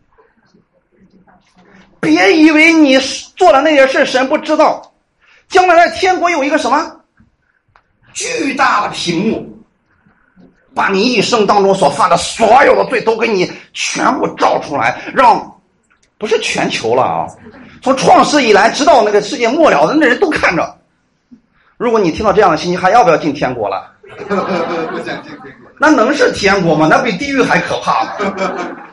别以为你做了那些事神不知道。将来在天国有一个什么巨大的屏幕，把你一生当中所犯的所有的罪都给你全部照出来，让不是全球了啊，从创世以来直到那个世界末了的那人都看着。如果你听到这样的信息，还要不要进天国了？不想进天国。那能是天国吗？那比地狱还可怕呢！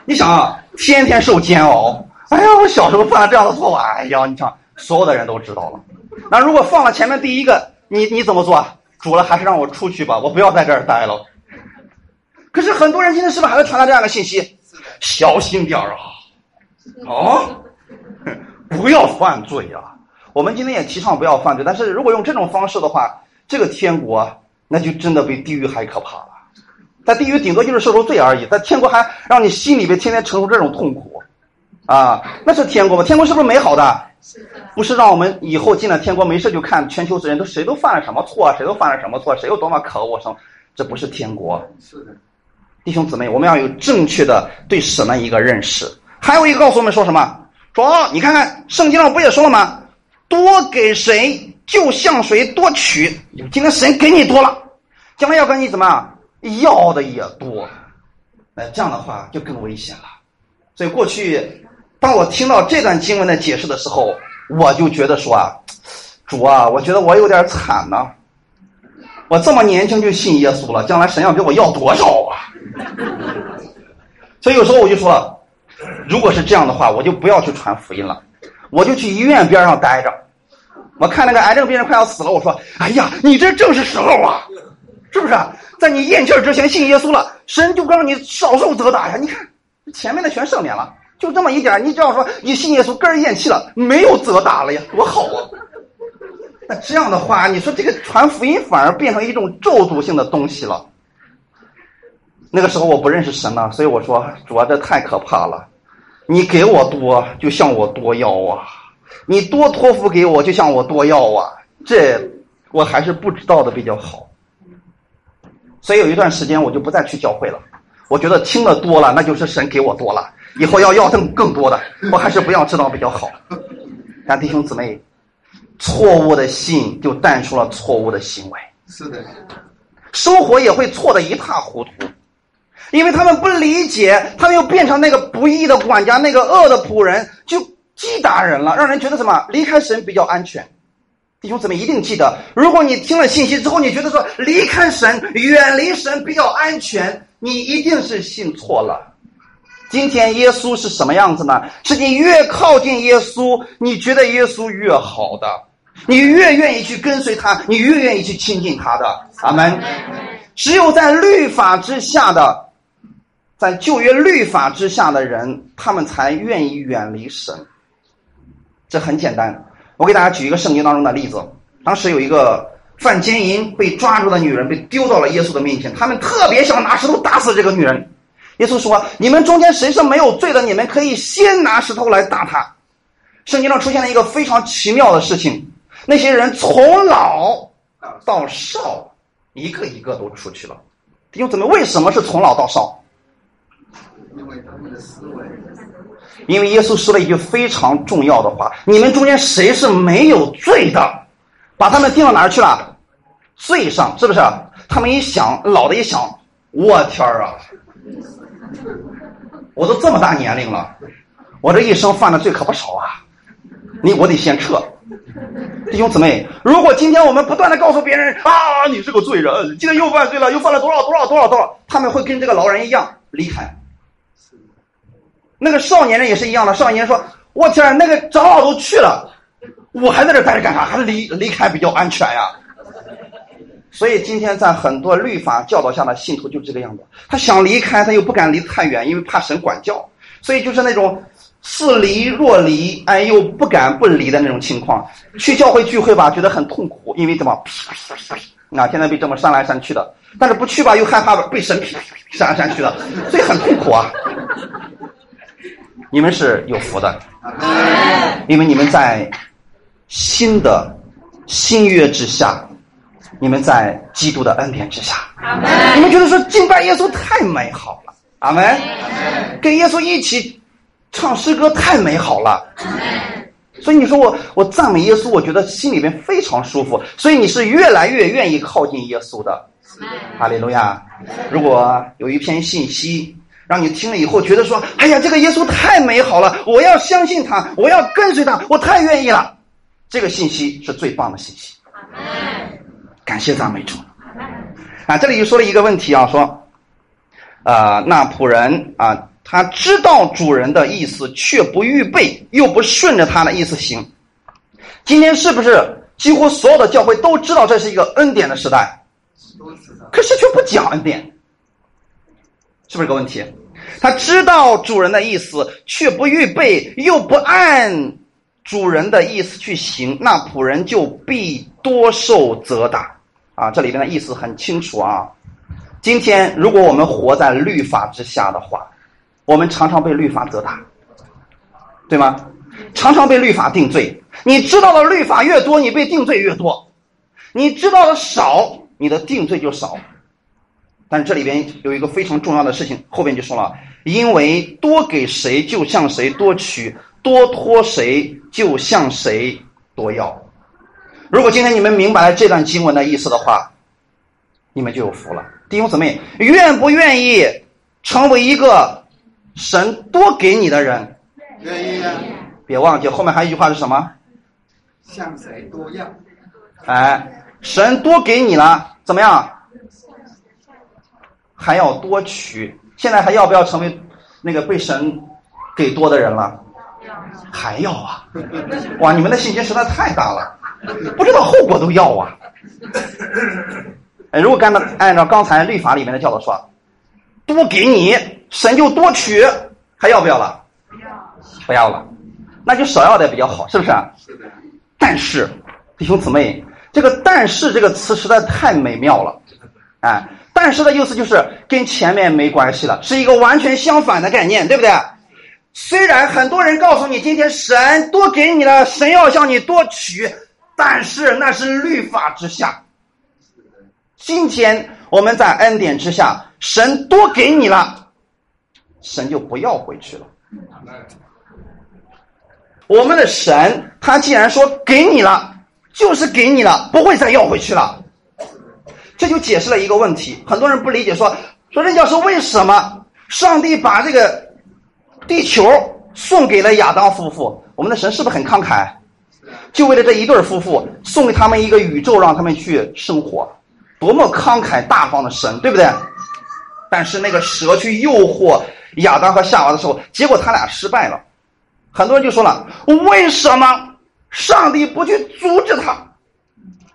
你想啊，天天受煎熬。哎呀，我小时候犯了这样的错误，哎呀，你想，所有的人都知道了。那如果放了前面第一个，你你怎么做？主了，还是让我出去吧，我不要在这儿待了。可是很多人今天是不是还在传达这样的信息？小心点儿啊！啊，不要犯罪啊！我们今天也提倡不要犯罪，但是如果用这种方式的话，这个天国那就真的比地狱还可怕了。在地狱顶多就是受受罪而已，在天国还让你心里边天天承受这种痛苦，啊，那是天国吗？天国是不是美好的？不是让我们以后进了天国没事就看全球之人都谁都犯了什么错，谁都犯了什么错，谁有多么可恶什么？这不是天国。是的，弟兄姊妹，我们要有正确的对神的一个认识。还有一个告诉我们说什么？说你看看圣经上不也说了吗？多给谁就向谁多取。今天神给你多了，将来要跟你怎么样？要的也多，那这样的话就更危险了。所以过去，当我听到这段经文的解释的时候，我就觉得说啊，主啊，我觉得我有点惨呢。我这么年轻就信耶稣了，将来神要给我要多少啊？所以有时候我就说，如果是这样的话，我就不要去传福音了，我就去医院边上待着。我看那个癌症病人快要死了，我说，哎呀，你这正是时候啊，是不是？在你咽气儿之前信耶稣了，神就让你少受责打呀！你看，前面的全赦免了，就这么一点你只要说你信耶稣，个人咽气了，没有责打了呀，多好啊！那这样的话，你说这个传福音反而变成一种咒诅性的东西了。那个时候我不认识神了，所以我说主啊，这太可怕了！你给我多，就向我多要啊！你多托付给我，就向我多要啊！这我还是不知道的比较好。所以有一段时间我就不再去教会了，我觉得听的多了，那就是神给我多了，以后要要更更多的，我还是不要知道比较好。但弟兄姊妹，错误的信就淡出了错误的行为，是的，生活也会错得一塌糊涂，因为他们不理解，他们又变成那个不义的管家，那个恶的仆人，就击打人了，让人觉得什么离开神比较安全。弟兄姊妹一定记得，如果你听了信息之后，你觉得说离开神、远离神比较安全，你一定是信错了。今天耶稣是什么样子呢？是你越靠近耶稣，你觉得耶稣越好的，你越愿意去跟随他，你越愿意去亲近他的。阿门。只有在律法之下的，在旧约律法之下的人，他们才愿意远离神。这很简单。我给大家举一个圣经当中的例子，当时有一个犯奸淫被抓住的女人被丢到了耶稣的面前，他们特别想拿石头打死这个女人。耶稣说：“你们中间谁是没有罪的，你们可以先拿石头来打他。”圣经上出现了一个非常奇妙的事情，那些人从老到少，一个一个都出去了。弟兄姊妹，为什么是从老到少？因为他们的思维，因为耶稣说了一句非常重要的话：“你们中间谁是没有罪的，把他们定到哪儿去了？罪上，是不是？他们一想，老的一想，我天儿啊，我都这么大年龄了，我这一生犯的罪可不少啊！你我得先撤。弟兄姊妹，如果今天我们不断的告诉别人啊，你是个罪人，今天又犯罪了，又犯了多少多少多少多少，他们会跟这个老人一样离开。”那个少年人也是一样的，少年人说：“我天，那个长老都去了，我还在这待着干啥？还是离离开比较安全呀。”所以今天在很多律法教导下的信徒就这个样子，他想离开，他又不敢离太远，因为怕神管教，所以就是那种似离若离，哎，又不敢不离的那种情况。去教会聚会吧，觉得很痛苦，因为怎么？啊，现在被这么扇来扇去的，但是不去吧，又害怕被神扇来扇去的，所以很痛苦啊。你们是有福的，因为你们在新的新约之下，你们在基督的恩典之下。你们觉得说敬拜耶稣太美好了，阿门。跟耶稣一起唱诗歌太美好了，所以你说我我赞美耶稣，我觉得心里面非常舒服。所以你是越来越愿意靠近耶稣的，哈利路亚。如果有一篇信息。让你听了以后觉得说：“哎呀，这个耶稣太美好了，我要相信他，我要跟随他，我太愿意了。”这个信息是最棒的信息。感谢赞美主。啊，这里又说了一个问题啊，说，啊，那仆人啊，他知道主人的意思，却不预备，又不顺着他的意思行。今天是不是几乎所有的教会都知道这是一个恩典的时代？可是却不讲恩典。是不是个问题？他知道主人的意思，却不预备，又不按主人的意思去行，那仆人就必多受责打。啊，这里边的意思很清楚啊。今天如果我们活在律法之下的话，我们常常被律法责打，对吗？常常被律法定罪。你知道的律法越多，你被定罪越多；你知道的少，你的定罪就少。但这里边有一个非常重要的事情，后边就说了，因为多给谁就向谁多取，多托谁就向谁多要。如果今天你们明白了这段经文的意思的话，你们就有福了。弟兄姊妹，愿不愿意成为一个神多给你的人？愿意啊！别忘记后面还有一句话是什么？向谁多要？哎，神多给你了，怎么样？还要多取，现在还要不要成为那个被神给多的人了？还要啊！哇，你们的信心实在太大了，不知道后果都要啊！如果按照按照刚才律法里面的教导说，多给你，神就多取，还要不要了？不要，了，那就少要点比较好，是不是？但是，弟兄姊妹，这个“但是”这个词实在太美妙了，哎。但是的意思就是跟前面没关系了，是一个完全相反的概念，对不对？虽然很多人告诉你今天神多给你了，神要向你多取，但是那是律法之下。今天我们在恩典之下，神多给你了，神就不要回去了。我们的神他既然说给你了，就是给你了，不会再要回去了。这就解释了一个问题，很多人不理解，说说任教授为什么上帝把这个地球送给了亚当夫妇？我们的神是不是很慷慨？就为了这一对夫妇，送给他们一个宇宙，让他们去生活，多么慷慨大方的神，对不对？但是那个蛇去诱惑亚当和夏娃的时候，结果他俩失败了。很多人就说了：为什么上帝不去阻止他？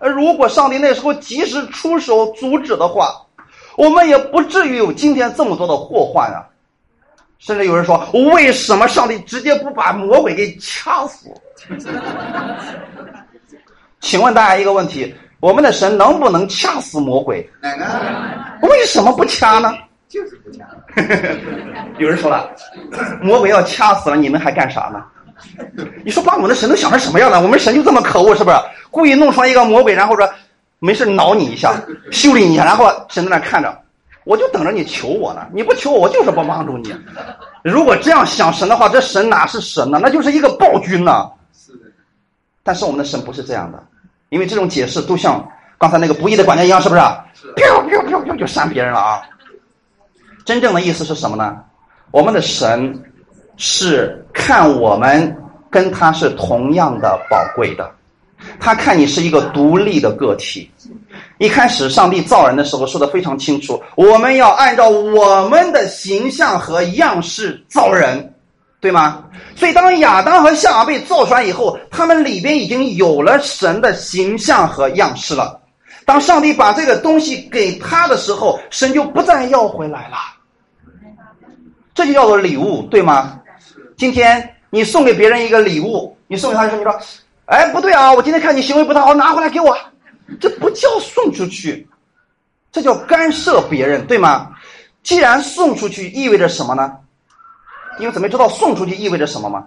如果上帝那时候及时出手阻止的话，我们也不至于有今天这么多的祸患啊！甚至有人说：为什么上帝直接不把魔鬼给掐死？请问大家一个问题：我们的神能不能掐死魔鬼？为什么不掐呢？就是不掐。有人说了，魔鬼要掐死了，你们还干啥呢？你说把我们的神都想成什么样了？我们神就这么可恶，是不是？故意弄出来一个魔鬼，然后说没事挠你一下，修理你一下，然后神在那看着，我就等着你求我呢。你不求我，我就是不帮助你。如果这样想神的话，这神哪是神呢？那就是一个暴君呢。是的。但是我们的神不是这样的，因为这种解释都像刚才那个不义的管家一样，是不是？飘飘飘飘就扇别人了啊！真正的意思是什么呢？我们的神是看我们跟他是同样的宝贵的，他看你是一个独立的个体。一开始上帝造人的时候说的非常清楚，我们要按照我们的形象和样式造人，对吗？所以当亚当和夏娃被造出来以后，他们里边已经有了神的形象和样式了。当上帝把这个东西给他的时候，神就不再要回来了。这就叫做礼物，对吗？今天你送给别人一个礼物，你送给他的时候，你说：“哎，不对啊，我今天看你行为不太好，拿回来给我。”这不叫送出去，这叫干涉别人，对吗？既然送出去，意味着什么呢？因为怎么知道送出去意味着什么吗？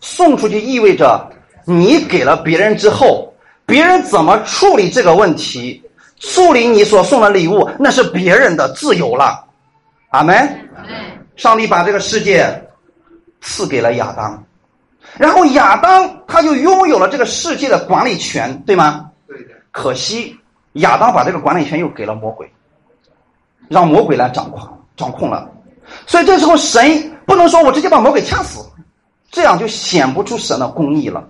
送出去意味着你给了别人之后，别人怎么处理这个问题，处理你所送的礼物，那是别人的自由了。阿门。上帝把这个世界赐给了亚当，然后亚当他就拥有了这个世界的管理权，对吗？对的。可惜亚当把这个管理权又给了魔鬼，让魔鬼来掌控掌控了。所以这时候神不能说我直接把魔鬼掐死，这样就显不出神的公义了。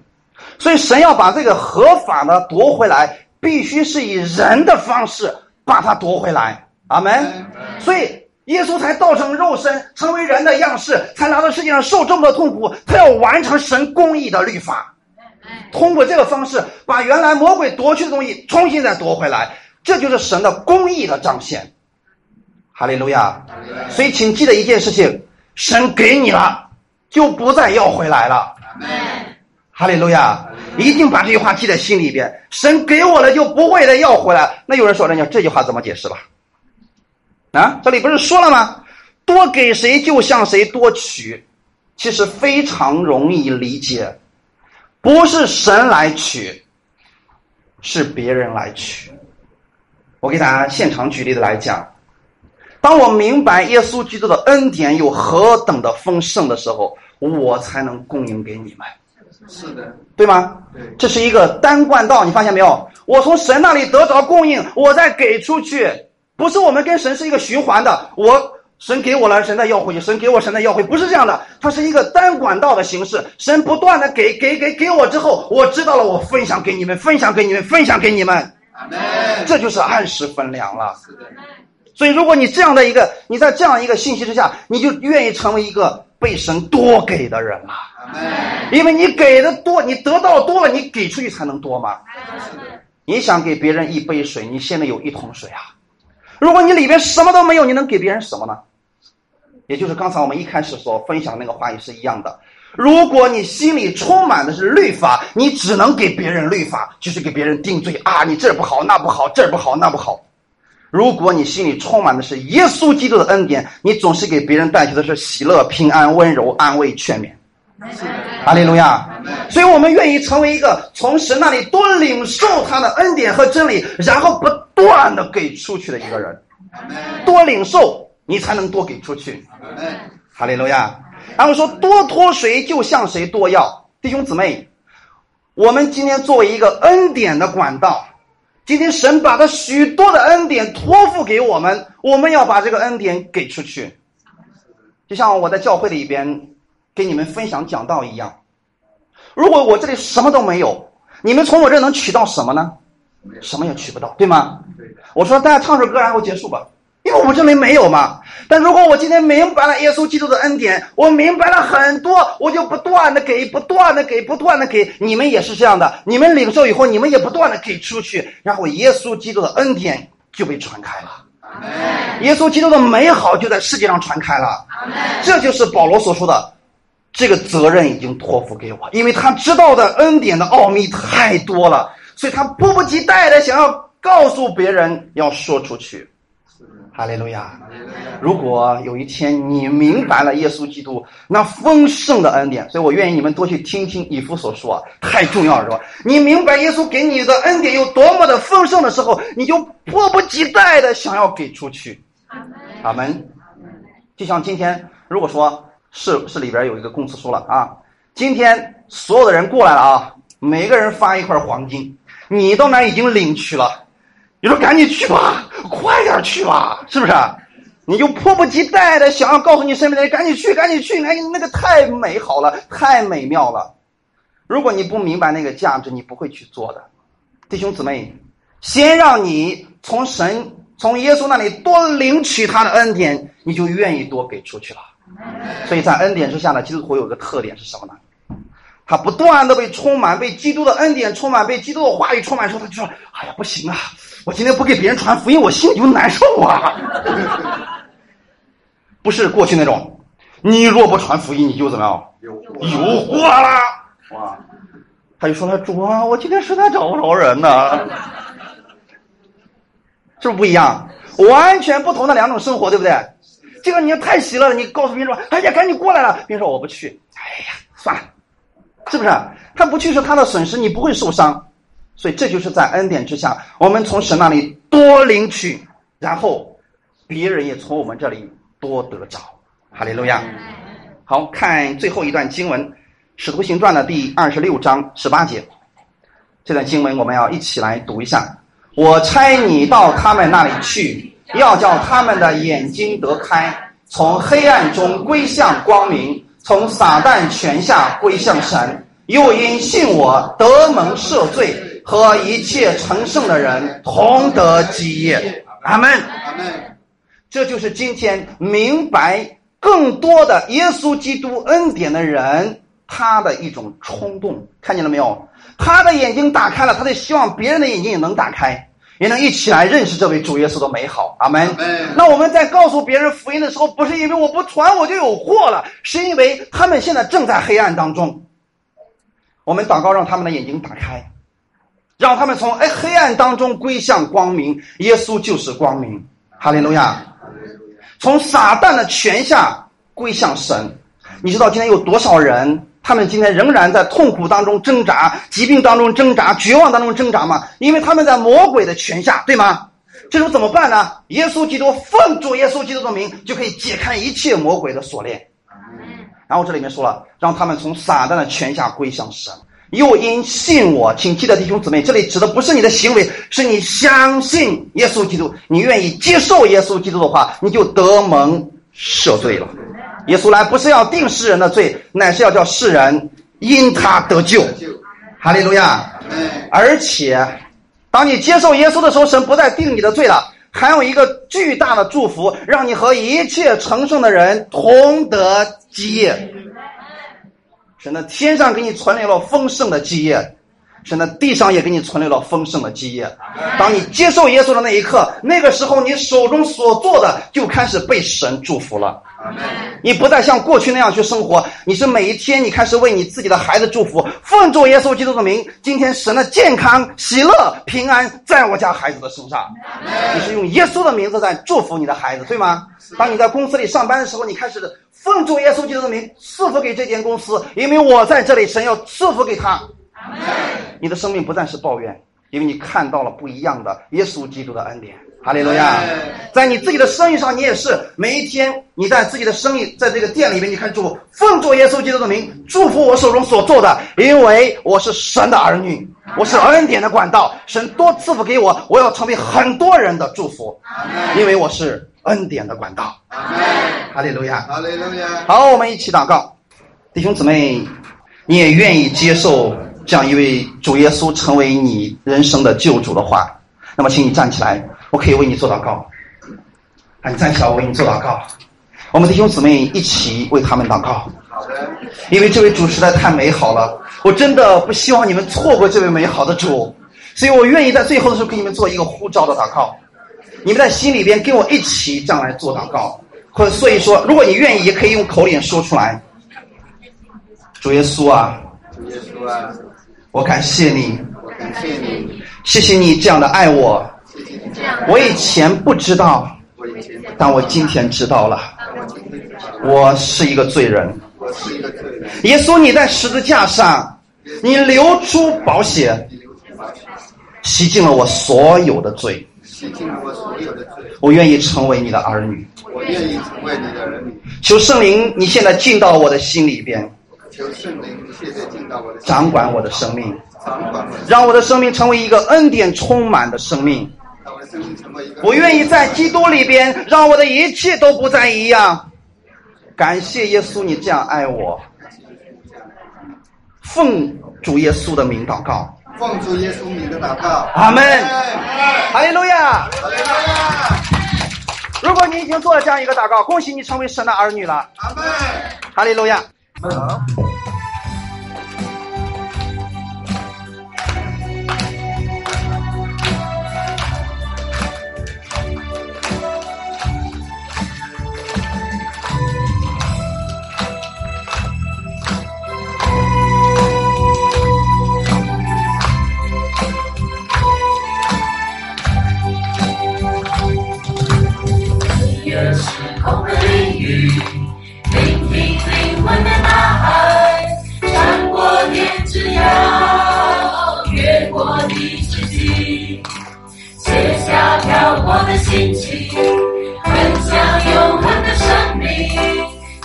所以神要把这个合法的夺回来，必须是以人的方式把它夺回来。阿门。所以耶稣才道成肉身，成为人的样式，才来到世界上受这么多痛苦。他要完成神公义的律法，通过这个方式把原来魔鬼夺去的东西重新再夺回来，这就是神的公义的彰显。哈利路亚。所以请记得一件事情：神给你了，就不再要回来了。哈利路亚。一定把这句话记在心里边。神给我了，就不会再要回来。那有人说：“人家这句话怎么解释吧？”啊，这里不是说了吗？多给谁就向谁多取，其实非常容易理解，不是神来取，是别人来取。我给大家现场举例的来讲，当我明白耶稣基督的恩典有何等的丰盛的时候，我才能供应给你们。是的，对吗？对，这是一个单贯道，你发现没有？我从神那里得着供应，我再给出去。不是我们跟神是一个循环的，我神给我了，神再要回去，神给我，神再要回，不是这样的，它是一个单管道的形式。神不断的给给给给我之后，我知道了，我分享给你们，分享给你们，分享给你们，这就是按时分粮了。所以，如果你这样的一个，你在这样一个信息之下，你就愿意成为一个被神多给的人了。因为你给的多，你得到多了，你给出去才能多嘛。你想给别人一杯水，你现在有一桶水啊。如果你里边什么都没有，你能给别人什么呢？也就是刚才我们一开始所分享的那个话语是一样的。如果你心里充满的是律法，你只能给别人律法，就是给别人定罪啊！你这不好，那不好，这不好，那不好。如果你心里充满的是耶稣基督的恩典，你总是给别人带去的是喜乐、平安、温柔、安慰、劝勉。阿利路亚！所以我们愿意成为一个从神那里多领受他的恩典和真理，然后不断的给出去的一个人。多领受，你才能多给出去。哈利路亚！然后说多托谁就向谁多要，弟兄姊妹，我们今天作为一个恩典的管道，今天神把他许多的恩典托付给我们，我们要把这个恩典给出去。就像我在教会里边给你们分享讲道一样，如果我这里什么都没有，你们从我这能取到什么呢？什么也取不到，对吗？我说大家唱首歌，然后结束吧。因为我们这里没有嘛，但如果我今天明白了耶稣基督的恩典，我明白了很多，我就不断的给，不断的给，不断的给。你们也是这样的，你们领受以后，你们也不断的给出去，然后耶稣基督的恩典就被传开了，耶稣基督的美好就在世界上传开了。这就是保罗所说的，这个责任已经托付给我，因为他知道的恩典的奥秘太多了，所以他迫不及待的想要告诉别人，要说出去。哈利路亚！如果有一天你明白了耶稣基督那丰盛的恩典，所以我愿意你们多去听听以弗所说，太重要了，是吧？你明白耶稣给你的恩典有多么的丰盛的时候，你就迫不及待的想要给出去。阿门。就像今天，如果说是是里边有一个公司说了啊，今天所有的人过来了啊，每个人发一块黄金，你到那已经领取了。你说赶紧去吧，快点去吧，是不是？你就迫不及待的想要告诉你身边的人，赶紧去，赶紧去，哎，那个太美好了，太美妙了。如果你不明白那个价值，你不会去做的。弟兄姊妹，先让你从神、从耶稣那里多领取他的恩典，你就愿意多给出去了。所以在恩典之下呢，基督徒有个特点是什么呢？他不断的被充满，被基督的恩典充满，被基督的话语充满的时候，他就说：“哎呀，不行啊！我今天不给别人传福音，我心里就难受啊。”不是过去那种，你若不传福音，你就怎么样？有祸了！哇！他就说：“他主啊，我今天实在找不着人呢。”是不是不一样？完全不同的两种生活，对不对？这个你太喜了，你告诉别人说：“哎呀，赶紧过来了！”别人说：“我不去。”哎呀，算了。是不是？他不去是他的损失，你不会受伤，所以这就是在恩典之下，我们从神那里多领取，然后别人也从我们这里多得着。哈利路亚！好看最后一段经文，《使徒行传》的第二十六章十八节，这段经文我们要一起来读一下。我差你到他们那里去，要叫他们的眼睛得开，从黑暗中归向光明。从撒旦权下归向神，又因信我得蒙赦罪，和一切成圣的人同得基业。阿门。阿门。这就是今天明白更多的耶稣基督恩典的人，他的一种冲动。看见了没有？他的眼睛打开了，他就希望别人的眼睛也能打开。也能一起来认识这位主耶稣的美好，阿门。那我们在告诉别人福音的时候，不是因为我不传我就有祸了，是因为他们现在正在黑暗当中。我们祷告让他们的眼睛打开，让他们从哎黑暗当中归向光明。耶稣就是光明，哈利路亚。从撒旦的权下归向神。你知道今天有多少人？他们今天仍然在痛苦当中挣扎，疾病当中挣扎，绝望当中挣扎吗？因为他们在魔鬼的权下，对吗？这时候怎么办呢？耶稣基督奉主耶稣基督的名，就可以解开一切魔鬼的锁链。然后这里面说了，让他们从撒旦的权下归向神，又因信我，请记得弟兄姊妹，这里指的不是你的行为，是你相信耶稣基督，你愿意接受耶稣基督的话，你就得蒙赦罪了。耶稣来不是要定世人的罪，乃是要叫世人因他得救。哈利路亚！而且，当你接受耶稣的时候，神不再定你的罪了，还有一个巨大的祝福，让你和一切成圣的人同得基业。神的天上给你存留了丰盛的基业，神的地上也给你存留了丰盛的基业。当你接受耶稣的那一刻，那个时候你手中所做的就开始被神祝福了。你不再像过去那样去生活，你是每一天你开始为你自己的孩子祝福，奉主耶稣基督的名，今天神的健康、喜乐、平安在我家孩子的身上。你是用耶稣的名字在祝福你的孩子，对吗？当你在公司里上班的时候，你开始奉主耶稣基督的名赐福给这间公司，因为我在这里，神要赐福给他。你的生命不再是抱怨，因为你看到了不一样的耶稣基督的恩典。哈利路亚！在你自己的生意上，你也是每一天你在自己的生意，在这个店里面，你看主奉主耶稣基督的名祝福我手中所做的，因为我是神的儿女，我是恩典的管道，神多赐福给我，我要成为很多人的祝福，因为我是恩典的管道。哈利路亚！哈利路亚！好，我们一起祷告，弟兄姊妹，你也愿意接受这样一位主耶稣成为你人生的救主的话，那么请你站起来，我可以为你做祷告。啊，你站起来，我为你做祷告。我们弟兄姊妹一起为他们祷告，好的，因为这位主实在太美好了，我真的不希望你们错过这位美好的主，所以我愿意在最后的时候给你们做一个呼召的祷告。你们在心里边跟我一起这样来做祷告，或者所以说，如果你愿意，也可以用口脸说出来。主耶稣啊，主耶稣啊，我感谢你，我感谢你，谢谢你这样的爱我。我以前不知道，但我今天知道了，我，是一个罪人。耶稣，你在十字架上，你流出宝血，洗净了我所有的罪。洗净了我所有的罪，我愿意成为你的儿女。我愿意成为你的儿女。求圣灵，你现在进到我的心里边，求圣灵现在进到我的掌管我的生命，掌管，让我的生命成为一个恩典充满的生命。让我愿意在基督里边，让我的一切都不再一样。感谢耶稣，你这样爱我。奉主耶稣的名祷告，奉主耶稣名的祷告。阿门哈利路亚！门。亚。如果你已经做了这样一个祷告，恭喜你成为神的儿女了。阿门。哈利路亚！越我的心情，分享永恒的生命，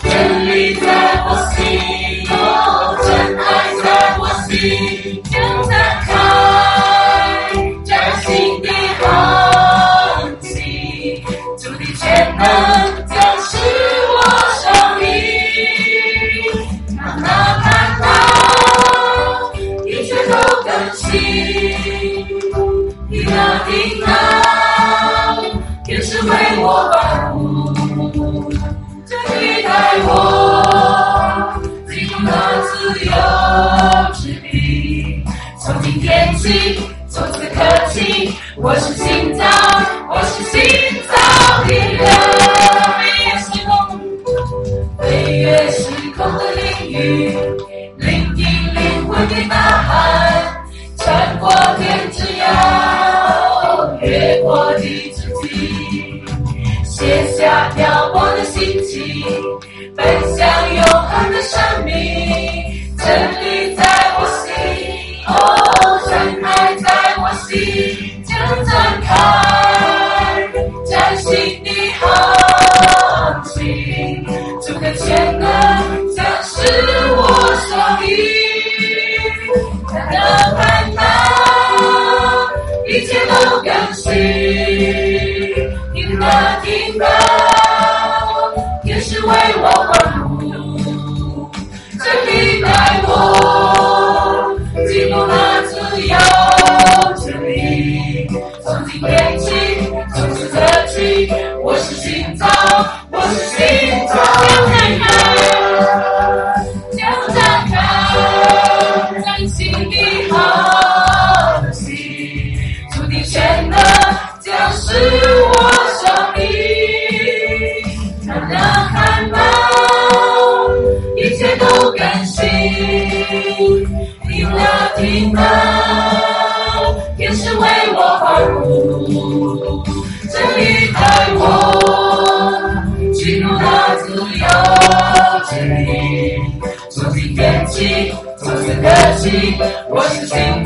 真理在我心，哦，真爱在我心，此刻起，我